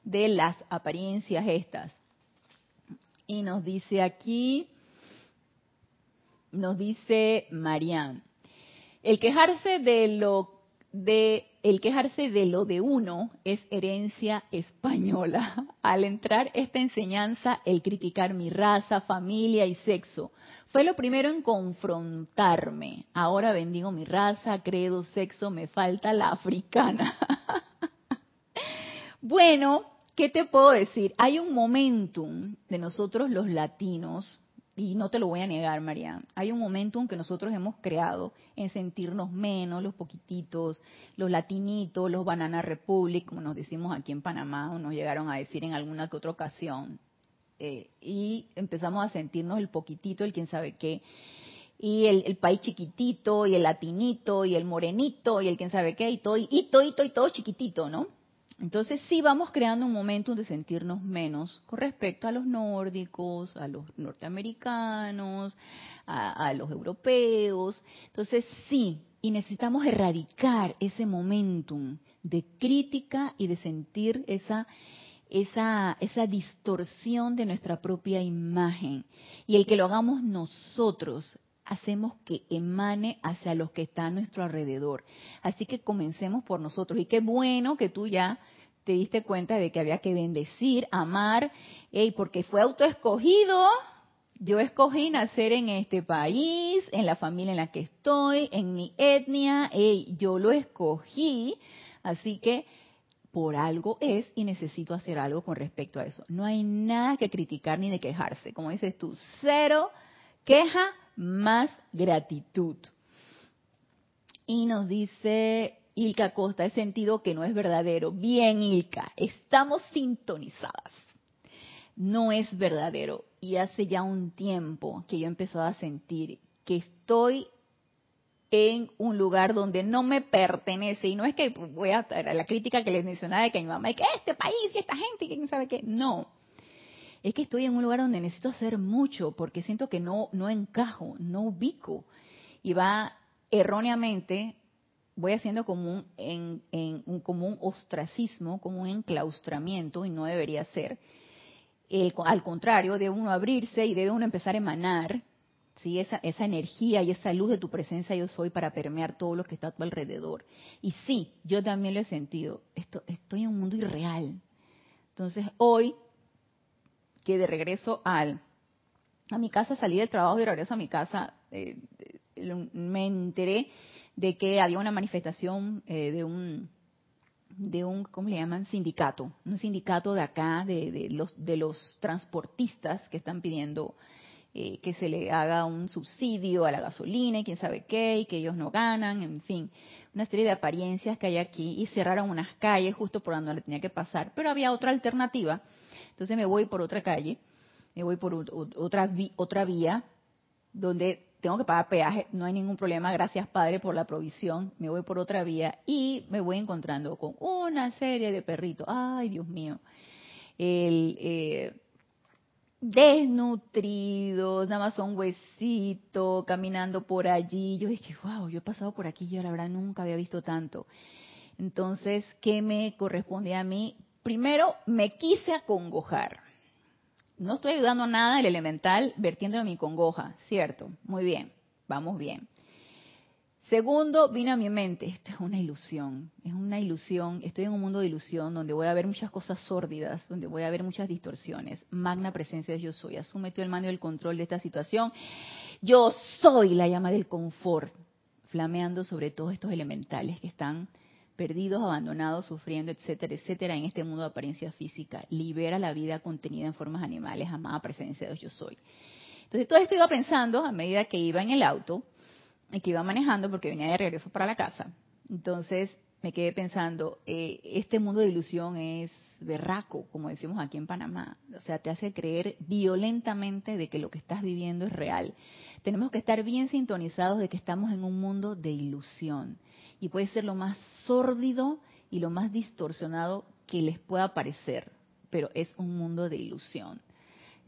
de las apariencias estas. Y nos dice aquí, nos dice Marianne, el quejarse de lo de el quejarse de lo de uno es herencia española. Al entrar esta enseñanza, el criticar mi raza, familia y sexo fue lo primero en confrontarme. Ahora bendigo mi raza, credo, sexo, me falta la africana. bueno, ¿qué te puedo decir? Hay un momentum de nosotros los latinos y no te lo voy a negar, María, hay un momento en que nosotros hemos creado en sentirnos menos, los poquititos, los latinitos, los Banana Republic, como nos decimos aquí en Panamá, o nos llegaron a decir en alguna que otra ocasión, eh, y empezamos a sentirnos el poquitito, el quién sabe qué, y el, país chiquitito, y el latinito, y el morenito, y el quién sabe qué, y todo, y todo, y todo chiquitito, ¿no? Entonces sí vamos creando un momento de sentirnos menos con respecto a los nórdicos, a los norteamericanos, a, los europeos. Entonces sí, y necesitamos erradicar ese momentum de crítica y de sentir esa, esa, esa distorsión de nuestra propia imagen. Y el que lo hagamos nosotros, hacemos que emane hacia los que están a nuestro alrededor. Así que comencemos por nosotros. Y qué bueno que tú ya te diste cuenta de que había que bendecir, amar, y porque fue autoescogido. Yo escogí nacer en este país, en la familia en la que estoy, en mi etnia, y yo lo escogí, así que por algo es y necesito hacer algo con respecto a eso. No hay nada que criticar ni de quejarse, como dices tú, cero queja más gratitud. Y nos dice Ilka Costa, he sentido que no es verdadero. Bien, Ilka, estamos sintonizadas. No es verdadero. Y hace ya un tiempo que yo he empezado a sentir que estoy en un lugar donde no me pertenece. Y no es que voy a, la crítica que les mencionaba de que mi mamá, y que este país y esta gente, que quién sabe qué. No. Es que estoy en un lugar donde necesito hacer mucho porque siento que no, no encajo, no ubico. Y va erróneamente voy haciendo como un, en, un, como un ostracismo, como un enclaustramiento, y no debería ser. al contrario, debe uno abrirse y debe uno empezar a emanar ¿sí? esa, esa energía y esa luz de tu presencia yo soy para permear todo lo que está a tu alrededor. Y sí, yo también lo he sentido, esto, estoy en un mundo irreal. Entonces hoy, que de regreso al, a mi casa, salí del trabajo y regreso a mi casa, eh, me enteré de que había una manifestación eh, de un de un, ¿cómo le llaman? Sindicato, un sindicato de acá, de, de los, de los transportistas que están pidiendo eh, que se le haga un subsidio a la gasolina y quién sabe qué, y que ellos no ganan, en fin, una serie de apariencias que hay aquí y cerraron unas calles justo por donde le tenía que pasar, pero había otra alternativa, entonces me voy por otra calle, me voy por otra, otra vía donde tengo que pagar peaje, no hay ningún problema, gracias Padre por la provisión, me voy por otra vía y me voy encontrando con una serie de perritos, ay Dios mío, el, eh, desnutridos, nada más son huesitos, caminando por allí, yo dije, wow, yo he pasado por aquí, yo la verdad nunca había visto tanto. Entonces, ¿qué me corresponde a mí? Primero, me quise acongojar no estoy ayudando a nada el elemental vertiéndolo mi congoja, ¿cierto? Muy bien, vamos bien. Segundo, vino a mi mente, esto es una ilusión, es una ilusión, estoy en un mundo de ilusión donde voy a ver muchas cosas sórdidas, donde voy a ver muchas distorsiones. Magna presencia de yo soy, asume el mando y el control de esta situación. Yo soy la llama del confort, flameando sobre todos estos elementales que están perdidos, abandonados, sufriendo, etcétera, etcétera, en este mundo de apariencia física. Libera la vida contenida en formas animales, amada presencia de Dios yo soy. Entonces todo esto iba pensando a medida que iba en el auto y que iba manejando porque venía de regreso para la casa. Entonces me quedé pensando, eh, este mundo de ilusión es berraco, como decimos aquí en Panamá. O sea, te hace creer violentamente de que lo que estás viviendo es real. Tenemos que estar bien sintonizados de que estamos en un mundo de ilusión y puede ser lo más sórdido y lo más distorsionado que les pueda parecer, pero es un mundo de ilusión.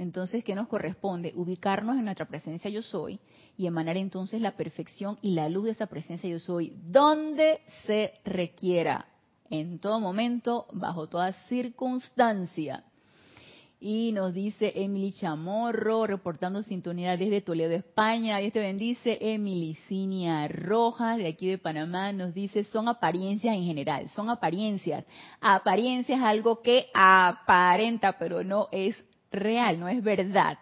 Entonces, ¿qué nos corresponde? Ubicarnos en nuestra presencia yo soy y emanar entonces la perfección y la luz de esa presencia yo soy donde se requiera, en todo momento, bajo toda circunstancia. Y nos dice Emily Chamorro, reportando sintonía desde Toledo, España. Dios te bendice. Emily Cinia Rojas, de aquí de Panamá, nos dice, son apariencias en general, son apariencias. Apariencia es algo que aparenta, pero no es real, no es verdad,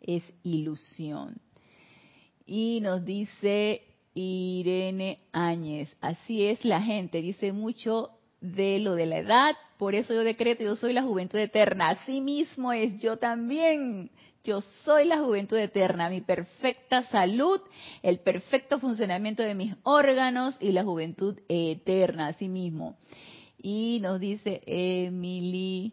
es ilusión. Y nos dice Irene Áñez, así es la gente, dice mucho de lo de la edad, por eso yo decreto, yo soy la juventud eterna. Así mismo es yo también. Yo soy la juventud eterna, mi perfecta salud, el perfecto funcionamiento de mis órganos y la juventud eterna, así mismo. Y nos dice Emily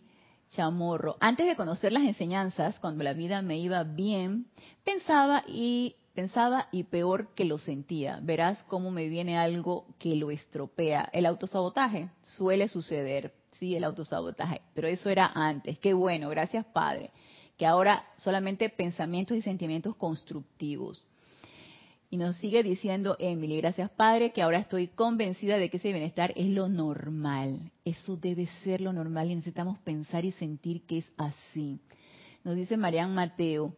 Chamorro, antes de conocer las enseñanzas, cuando la vida me iba bien, pensaba y pensaba y peor que lo sentía. Verás cómo me viene algo que lo estropea. El autosabotaje suele suceder sí, el autosabotaje, pero eso era antes. Qué bueno, gracias Padre, que ahora solamente pensamientos y sentimientos constructivos. Y nos sigue diciendo Emily, gracias Padre, que ahora estoy convencida de que ese bienestar es lo normal. Eso debe ser lo normal y necesitamos pensar y sentir que es así. Nos dice Marian Mateo,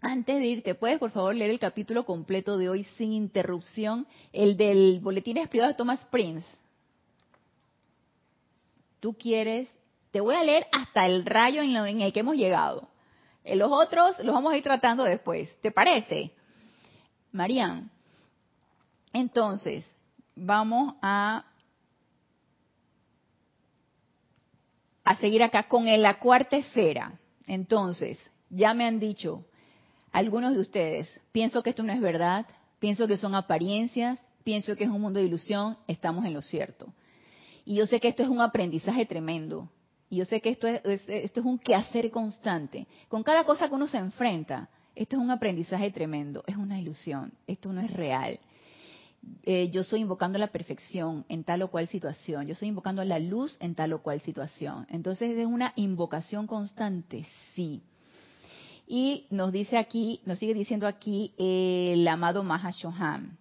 antes de irte, ¿puedes por favor leer el capítulo completo de hoy sin interrupción? El del boletín privado de Thomas Prince tú quieres, te voy a leer hasta el rayo en, el que hemos llegado. En los otros los vamos a ir tratando después. ¿Te parece? Marían. Entonces, vamos a, a seguir acá con la cuarta esfera. Entonces, ya me han dicho algunos de ustedes, pienso que esto no es verdad, pienso que son apariencias, pienso que es un mundo de ilusión, estamos en lo cierto. Y yo sé que esto es un aprendizaje tremendo. Y yo sé que esto es, un quehacer constante. Con cada cosa que uno se enfrenta, esto es un aprendizaje tremendo. Es una ilusión. Esto no es real. Eh, yo estoy invocando la perfección en tal o cual situación. Yo estoy invocando la luz en tal o cual situación. Entonces es una invocación constante, sí. Y nos dice aquí, nos sigue diciendo aquí el amado Mahashohan.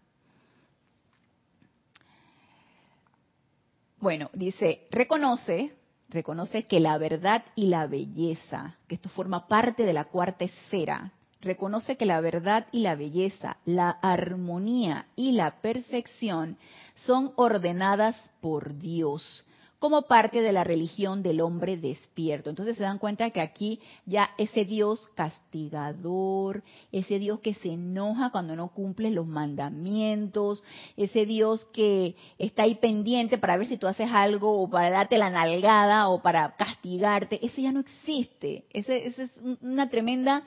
Bueno, dice, reconoce, reconoce que la verdad y la belleza, que esto forma parte de la cuarta esfera, reconoce que la verdad y la belleza, la armonía y la perfección son ordenadas por Dios como parte de la religión del hombre despierto. Entonces se dan cuenta que aquí ya ese Dios castigador, ese Dios que se enoja cuando no cumple los mandamientos, ese Dios que está ahí pendiente para ver si tú haces algo o para darte la nalgada o para castigarte, ese ya no existe. Ese, es una tremenda,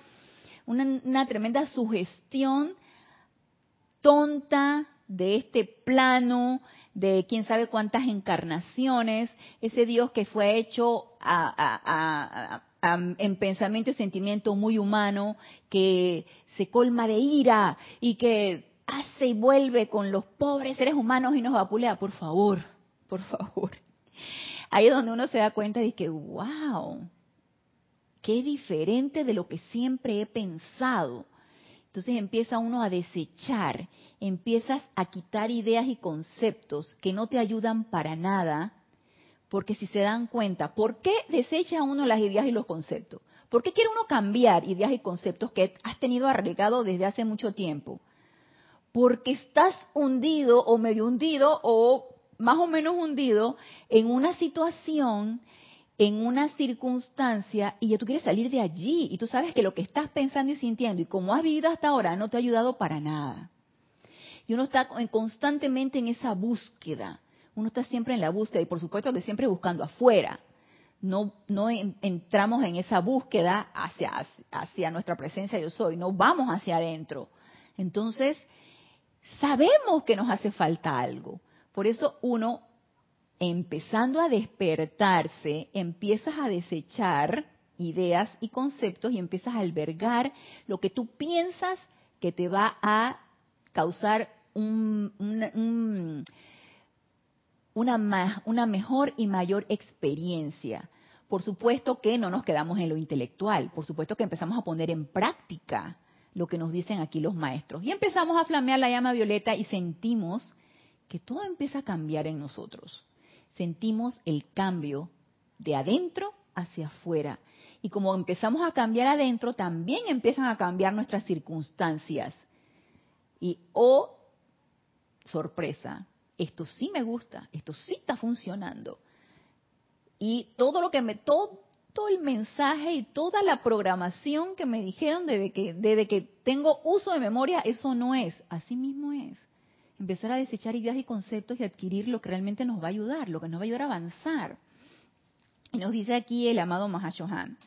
una, una tremenda sugestión tonta de este plano de quién sabe cuántas encarnaciones, ese Dios que fue hecho en pensamiento y sentimiento muy humano, que se colma de ira y que hace y vuelve con los pobres seres humanos y nos vapulea, por favor, por favor. Ahí es donde uno se da cuenta de que, wow, qué diferente de lo que siempre he pensado. Entonces empieza uno a desechar empiezas a quitar ideas y conceptos que no te ayudan para nada, porque si se dan cuenta, ¿por qué desecha uno las ideas y los conceptos? ¿Por qué quiere uno cambiar ideas y conceptos que has tenido arraigado desde hace mucho tiempo? Porque estás hundido o medio hundido o más o menos hundido en una situación, en una circunstancia y ya tú quieres salir de allí y tú sabes que lo que estás pensando y sintiendo y como has vivido hasta ahora no te ha ayudado para nada. Y uno está constantemente en esa búsqueda. Uno está siempre en la búsqueda y por supuesto que siempre buscando afuera. No, no entramos en esa búsqueda hacia, hacia nuestra presencia yo soy, no vamos hacia adentro. Entonces, sabemos que nos hace falta algo. Por eso uno, empezando a despertarse, empiezas a desechar ideas y conceptos y empiezas a albergar lo que tú piensas que te va a causar una, una mejor y mayor experiencia. Por supuesto que no nos quedamos en lo intelectual, por supuesto que empezamos a poner en práctica lo que nos dicen aquí los maestros. Y empezamos a flamear la llama violeta y sentimos que todo empieza a cambiar en nosotros. Sentimos el cambio de adentro hacia afuera. Y como empezamos a cambiar adentro, también empiezan a cambiar nuestras circunstancias. Y o sorpresa, esto sí me gusta, esto sí está funcionando. Y todo lo que me, todo, el mensaje y toda la programación que me dijeron desde que, desde que tengo uso de memoria, eso no es, así mismo es. Empezar a desechar ideas y conceptos y adquirir lo que realmente nos va a ayudar, lo que nos va a ayudar a avanzar. Y nos dice aquí el amado Mahashohan.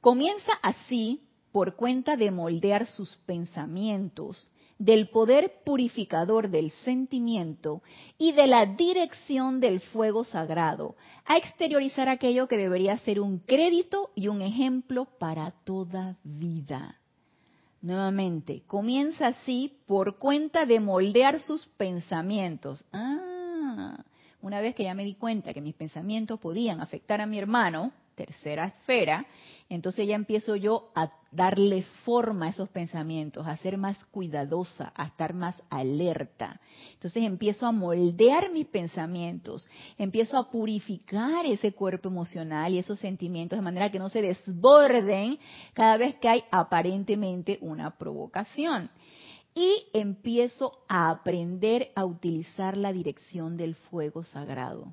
Comienza así por cuenta de moldear sus pensamientos, del poder purificador del sentimiento y de la dirección del fuego sagrado, a exteriorizar aquello que debería ser un crédito y un ejemplo para toda vida. Nuevamente, comienza así por cuenta de moldear sus pensamientos. Ah, una vez que ya me di cuenta que mis pensamientos podían afectar a mi hermano, tercera esfera, entonces ya empiezo yo a darle forma a esos pensamientos, a ser más cuidadosa, a estar más alerta. Entonces empiezo a moldear mis pensamientos, empiezo a purificar ese cuerpo emocional y esos sentimientos de manera que no se desborden cada vez que hay aparentemente una provocación. Y empiezo a aprender a utilizar la dirección del fuego sagrado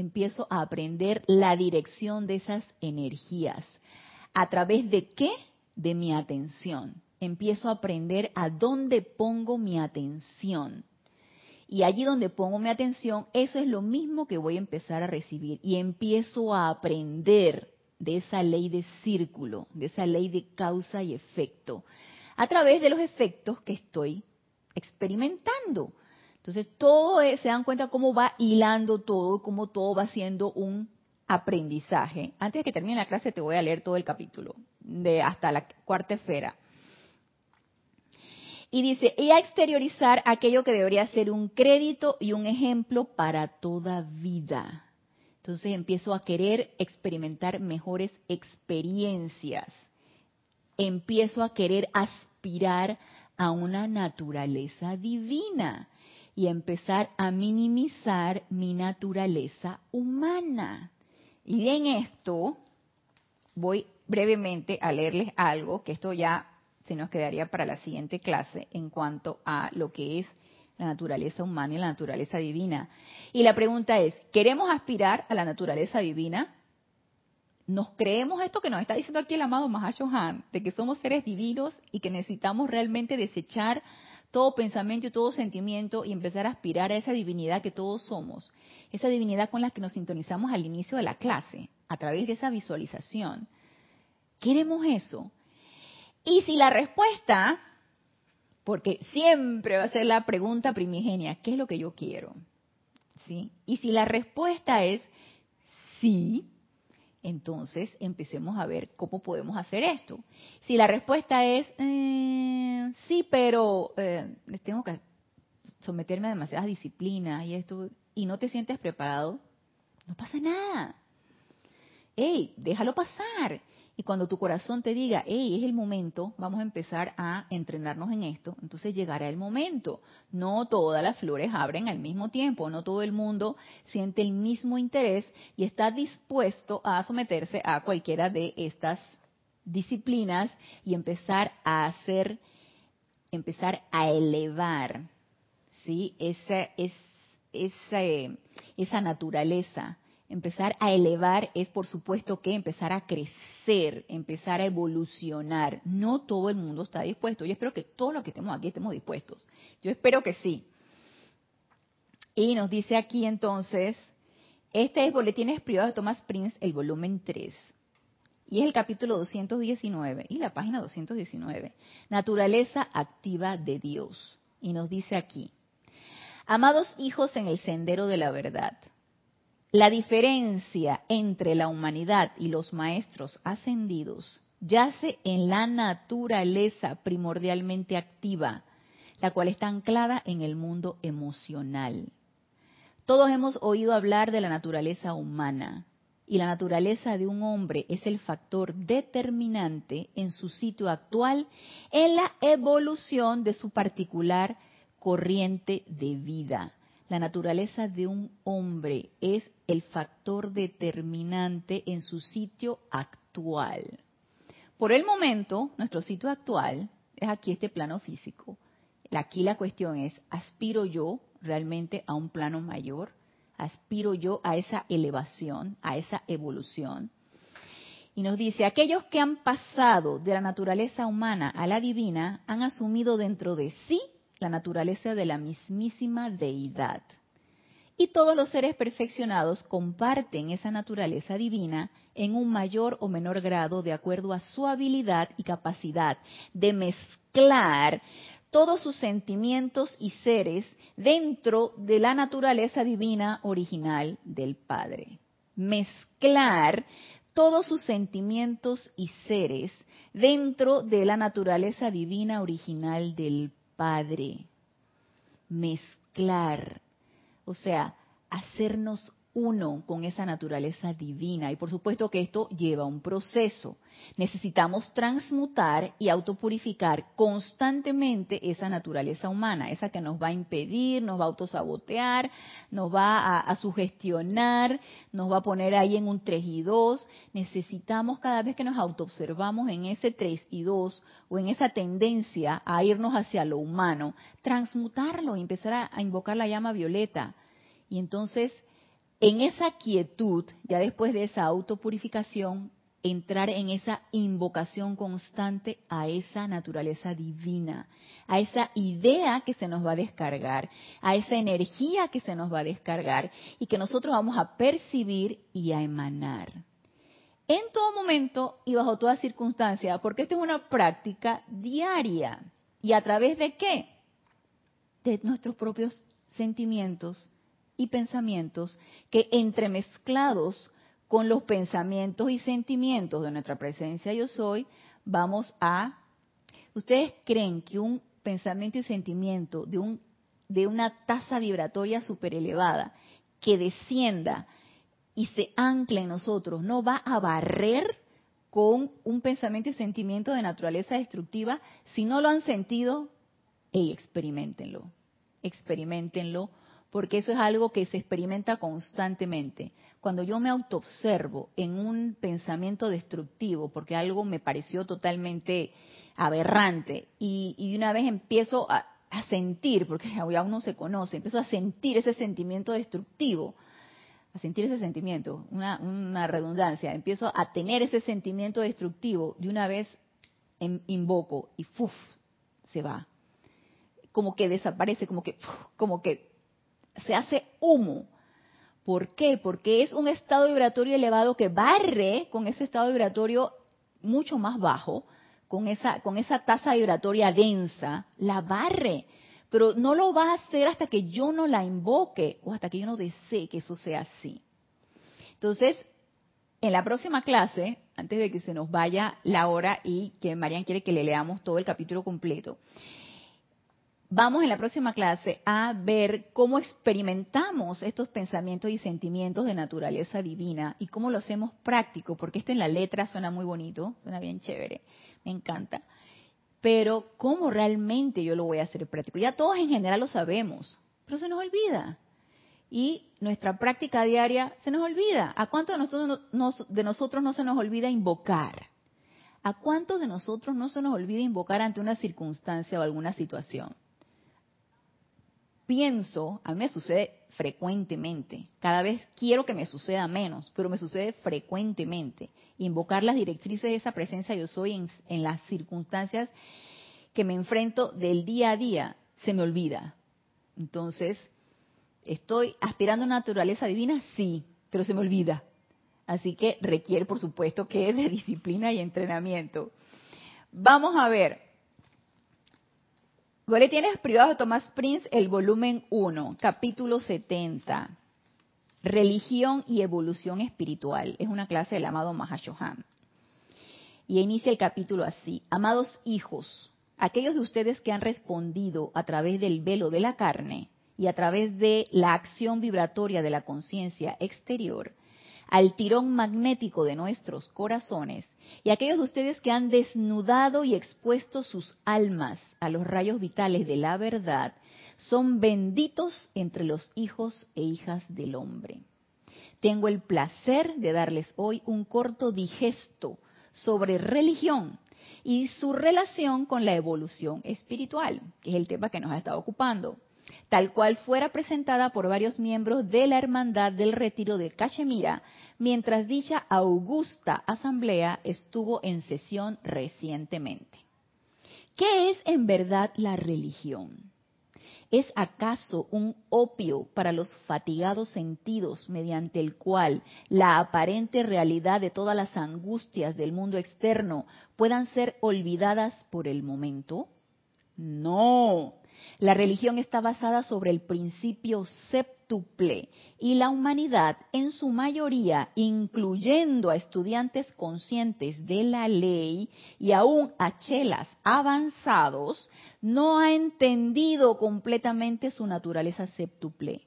empiezo a aprender la dirección de esas energías. ¿A través de qué? De mi atención. Empiezo a aprender a dónde pongo mi atención. Y allí donde pongo mi atención, eso es lo mismo que voy a empezar a recibir. Y empiezo a aprender de esa ley de círculo, de esa ley de causa y efecto, a través de los efectos que estoy experimentando. Entonces, todo se dan cuenta cómo va hilando todo, cómo todo va siendo un aprendizaje. Antes de que termine la clase te voy a leer todo el capítulo, de hasta la cuarta esfera. Y dice, y a exteriorizar aquello que debería ser un crédito y un ejemplo para toda vida. Entonces empiezo a querer experimentar mejores experiencias. Empiezo a querer aspirar a una naturaleza divina y empezar a minimizar mi naturaleza humana. Y en esto voy brevemente a leerles algo, que esto ya se nos quedaría para la siguiente clase en cuanto a lo que es la naturaleza humana y la naturaleza divina. Y la pregunta es, ¿queremos aspirar a la naturaleza divina? ¿Nos creemos esto que nos está diciendo aquí el amado Mahashohan, de que somos seres divinos y que necesitamos realmente desechar todo pensamiento y todo sentimiento y empezar a aspirar a esa divinidad que todos somos? Esa divinidad con la que nos sintonizamos al inicio de la clase, a través de esa visualización. ¿Queremos eso? Y si la respuesta porque siempre va a ser la pregunta primigenia, ¿qué es lo que yo quiero? ¿Sí? Y si la respuesta es sí, entonces empecemos a ver cómo podemos hacer esto. Si la respuesta es eh, sí, pero eh, tengo que someterme a demasiadas disciplinas y esto, y no te sientes preparado, no pasa nada. ¡Ey, déjalo pasar! Y cuando tu corazón te diga, hey, es el momento, vamos a empezar a entrenarnos en esto, entonces llegará el momento. No todas las flores abren al mismo tiempo, no todo el mundo siente el mismo interés y está dispuesto a someterse a cualquiera de estas disciplinas y empezar a hacer, empezar a elevar, ¿sí? Esa, es, esa, esa naturaleza Empezar a elevar es, por supuesto, que empezar a crecer, empezar a evolucionar. No todo el mundo está dispuesto. Yo espero que todos los que estemos aquí estemos dispuestos. Yo espero que sí. Y nos dice aquí entonces, este es Boletines Privados de Thomas Prince, el volumen 3. Y es el capítulo 219 y la página 219. Naturaleza activa de Dios. Y nos dice aquí, amados hijos en el sendero de la verdad la diferencia entre la humanidad y los maestros ascendidos yace en la naturaleza primordialmente activa, la cual está anclada en el mundo emocional. Todos hemos oído hablar de la naturaleza humana, y la naturaleza de un hombre es el factor determinante en su sitio actual en la evolución de su particular corriente de vida la naturaleza de un hombre es el factor determinante en su sitio actual. Por el momento, nuestro sitio actual es aquí este plano físico. Aquí la cuestión es, ¿aspiro yo realmente a un plano mayor? ¿Aspiro yo a esa elevación, a esa evolución? Y nos dice, aquellos que han pasado de la naturaleza humana a la divina han asumido dentro de sí la naturaleza de la mismísima deidad. Y todos los seres perfeccionados comparten esa naturaleza divina en un mayor o menor grado de acuerdo a su habilidad y capacidad de mezclar todos sus sentimientos y seres dentro de la naturaleza divina original del Padre. Mezclar todos sus sentimientos y seres dentro de la naturaleza divina original del Padre. Mezclar, o sea, hacernos uno con esa naturaleza divina. Y por supuesto que esto lleva un proceso. Necesitamos transmutar y autopurificar constantemente esa naturaleza humana, esa que nos va a impedir, nos va a autosabotear, nos va a, sugestionar, nos va a poner ahí en un 3 y 2. Necesitamos cada vez que nos autoobservamos en ese 3 y 2 o en esa tendencia a irnos hacia lo humano, transmutarlo y empezar a invocar la llama violeta. Y entonces en esa quietud, ya después de esa autopurificación, entrar en esa invocación constante a esa naturaleza divina, a esa idea que se nos va a descargar, a esa energía que se nos va a descargar y que nosotros vamos a percibir y a emanar. En todo momento y bajo toda circunstancia, porque esto es una práctica diaria. ¿Y a través de qué? De nuestros propios sentimientos, y pensamientos que entremezclados con los pensamientos y sentimientos de nuestra presencia yo soy, vamos a... ¿Ustedes creen que un pensamiento y sentimiento de, un, de una tasa vibratoria super elevada que descienda y se ancla en nosotros no va a barrer con un pensamiento y sentimiento de naturaleza destructiva? Si no lo han sentido, hey, experimentenlo, experimentenlo porque eso es algo que se experimenta constantemente. Cuando yo me autoobservo en un pensamiento destructivo, porque algo me pareció totalmente aberrante, y, de una vez empiezo a, a sentir, porque ya uno se conoce, empiezo a sentir ese sentimiento destructivo, a sentir ese sentimiento, una, redundancia, empiezo a tener ese sentimiento destructivo, de una vez invoco y ¡fuf! se va. Como que desaparece, como que, como que se hace humo. ¿Por qué? Porque es un estado vibratorio elevado que barre con ese estado vibratorio mucho más bajo, con esa, con esa tasa vibratoria densa, la barre. Pero no lo va a hacer hasta que yo no la invoque o hasta que yo no desee que eso sea así. Entonces, en la próxima clase, antes de que se nos vaya la hora y que Marian quiere que le leamos todo el capítulo completo, vamos en la próxima clase a ver cómo experimentamos estos pensamientos y sentimientos de naturaleza divina y cómo lo hacemos práctico, porque esto en la letra suena muy bonito, suena bien chévere, me encanta. Pero cómo realmente yo lo voy a hacer práctico. Ya todos en general lo sabemos, pero se nos olvida. Y nuestra práctica diaria se nos olvida. ¿A cuántos de nosotros, de nosotros no se nos olvida invocar? ¿A cuántos de nosotros no se nos olvida invocar ante una circunstancia o alguna situación? Pienso, a mí me sucede frecuentemente, cada vez quiero que me suceda menos, pero me sucede frecuentemente. Invocar las directrices de esa presencia yo soy en, las circunstancias que me enfrento del día a día, se me olvida. Entonces, ¿estoy aspirando a naturaleza divina? Sí, pero se me olvida. Así que requiere, por supuesto, que de disciplina y entrenamiento. Vamos a ver, Boletines privados de Tomás Prince, el volumen 1, capítulo 70. Religión y evolución espiritual. Es una clase del amado Mahashohan. Y inicia el capítulo así. Amados hijos, aquellos de ustedes que han respondido a través del velo de la carne y a través de la acción vibratoria de la conciencia exterior, al tirón magnético de nuestros corazones, y aquellos de ustedes que han desnudado y expuesto sus almas a los rayos vitales de la verdad, son benditos entre los hijos e hijas del hombre. Tengo el placer de darles hoy un corto digesto sobre religión y su relación con la evolución espiritual, que es el tema que nos ha estado ocupando tal cual fuera presentada por varios miembros de la Hermandad del Retiro de Cachemira, mientras dicha augusta asamblea estuvo en sesión recientemente. ¿Qué es en verdad la religión? ¿Es acaso un opio para los fatigados sentidos mediante el cual la aparente realidad de todas las angustias del mundo externo puedan ser olvidadas por el momento? No, la religión está basada sobre el principio séptuple y la humanidad, en su mayoría, incluyendo a estudiantes conscientes de la ley y aún a chelas avanzados, no ha entendido completamente su naturaleza séptuple.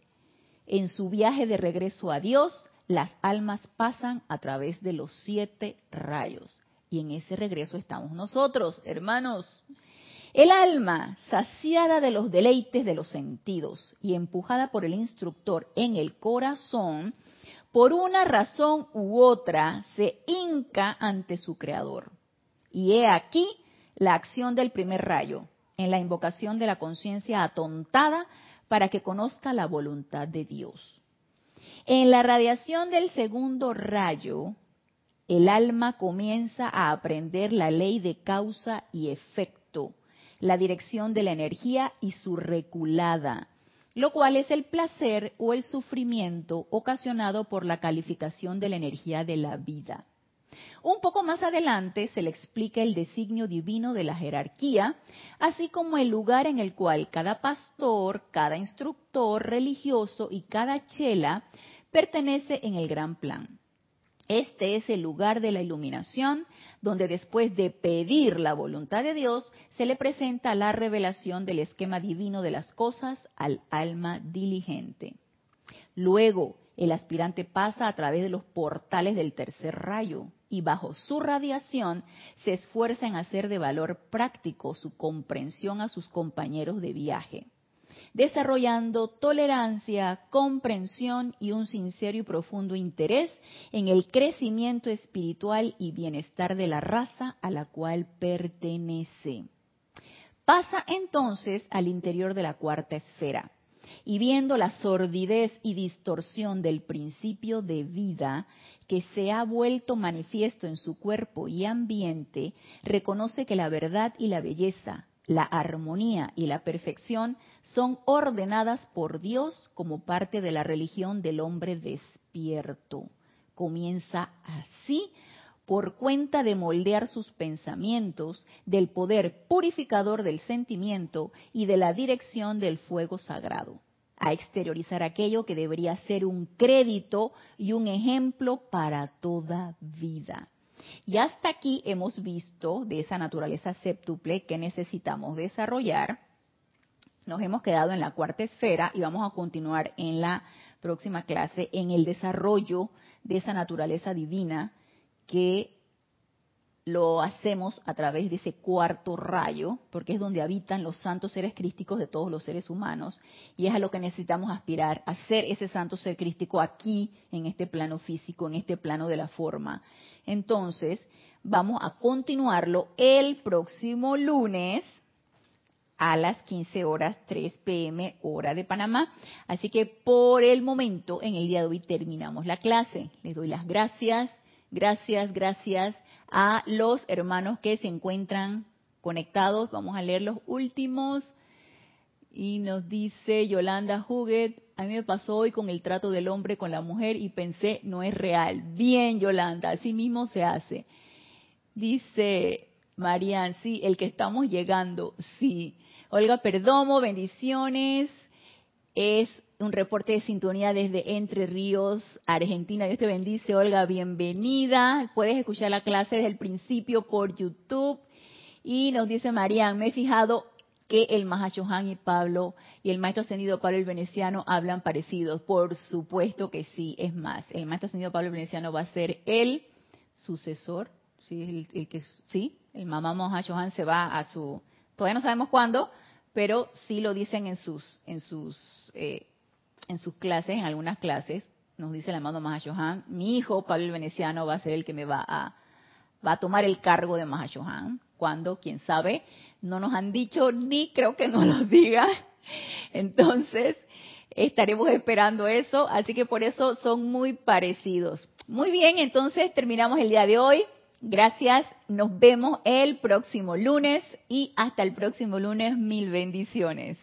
En su viaje de regreso a Dios, las almas pasan a través de los siete rayos. Y en ese regreso estamos nosotros, hermanos. El alma, saciada de los deleites de los sentidos y empujada por el instructor en el corazón, por una razón u otra se hinca ante su creador. Y he aquí la acción del primer rayo, en la invocación de la conciencia atontada para que conozca la voluntad de Dios. En la radiación del segundo rayo, el alma comienza a aprender la ley de causa y efecto la dirección de la energía y su reculada, lo cual es el placer o el sufrimiento ocasionado por la calificación de la energía de la vida. Un poco más adelante se le explica el designio divino de la jerarquía, así como el lugar en el cual cada pastor, cada instructor religioso y cada chela pertenece en el gran plan. Este es el lugar de la iluminación, donde después de pedir la voluntad de Dios, se le presenta la revelación del esquema divino de las cosas al alma diligente. Luego, el aspirante pasa a través de los portales del tercer rayo y bajo su radiación se esfuerza en hacer de valor práctico su comprensión a sus compañeros de viaje desarrollando tolerancia, comprensión y un sincero y profundo interés en el crecimiento espiritual y bienestar de la raza a la cual pertenece. Pasa entonces al interior de la cuarta esfera y viendo la sordidez y distorsión del principio de vida que se ha vuelto manifiesto en su cuerpo y ambiente, reconoce que la verdad y la belleza, la armonía y la perfección son ordenadas por Dios como parte de la religión del hombre despierto. Comienza así por cuenta de moldear sus pensamientos, del poder purificador del sentimiento y de la dirección del fuego sagrado, a exteriorizar aquello que debería ser un crédito y un ejemplo para toda vida. Y hasta aquí hemos visto de esa naturaleza séptuple que necesitamos desarrollar. Nos hemos quedado en la cuarta esfera y vamos a continuar en la próxima clase en el desarrollo de esa naturaleza divina que lo hacemos a través de ese cuarto rayo, porque es donde habitan los santos seres crísticos de todos los seres humanos, y es a lo que necesitamos aspirar, a ser ese santo ser crístico aquí, en este plano físico, en este plano de la forma. Entonces, vamos a continuarlo el próximo lunes a las 15 horas 3 pm hora de Panamá. Así que por el momento, en el día de hoy terminamos la clase. Les doy las gracias Gracias, gracias a los hermanos que se encuentran conectados. Vamos a leer los últimos. Y nos dice Yolanda Huguet, a mí me pasó hoy con el trato del hombre con la mujer y pensé, no es real. Bien, Yolanda, así mismo se hace. Dice Marian, sí, el que estamos llegando, sí. Olga Perdomo, bendiciones. Es un reporte de sintonía desde Entre Ríos, Argentina. Dios te bendice, Olga, bienvenida. Puedes escuchar la clase desde el principio por YouTube. Y nos dice María, me he fijado que el Mahashohan y Pablo y el Maestro Ascendido Pablo el Veneciano hablan parecidos. Por supuesto que sí, es más, el Maestro Ascendido Pablo el Veneciano va a ser el sucesor, sí, el, que, sí, el Mamá Mahashohan se va a su, todavía no sabemos cuándo, pero sí lo dicen en sus, en sus eh, en sus clases, en algunas clases, nos dice el amado Mahashohan, mi hijo Pablo el Veneciano va a ser el que me va a, va a tomar el cargo de Mahashohan. Cuando, quién sabe, no nos han dicho ni creo que nos lo diga. Entonces, estaremos esperando eso, así que por eso son muy parecidos. Muy bien, entonces terminamos el día de hoy. Gracias, nos vemos el próximo lunes y hasta el próximo lunes, mil bendiciones.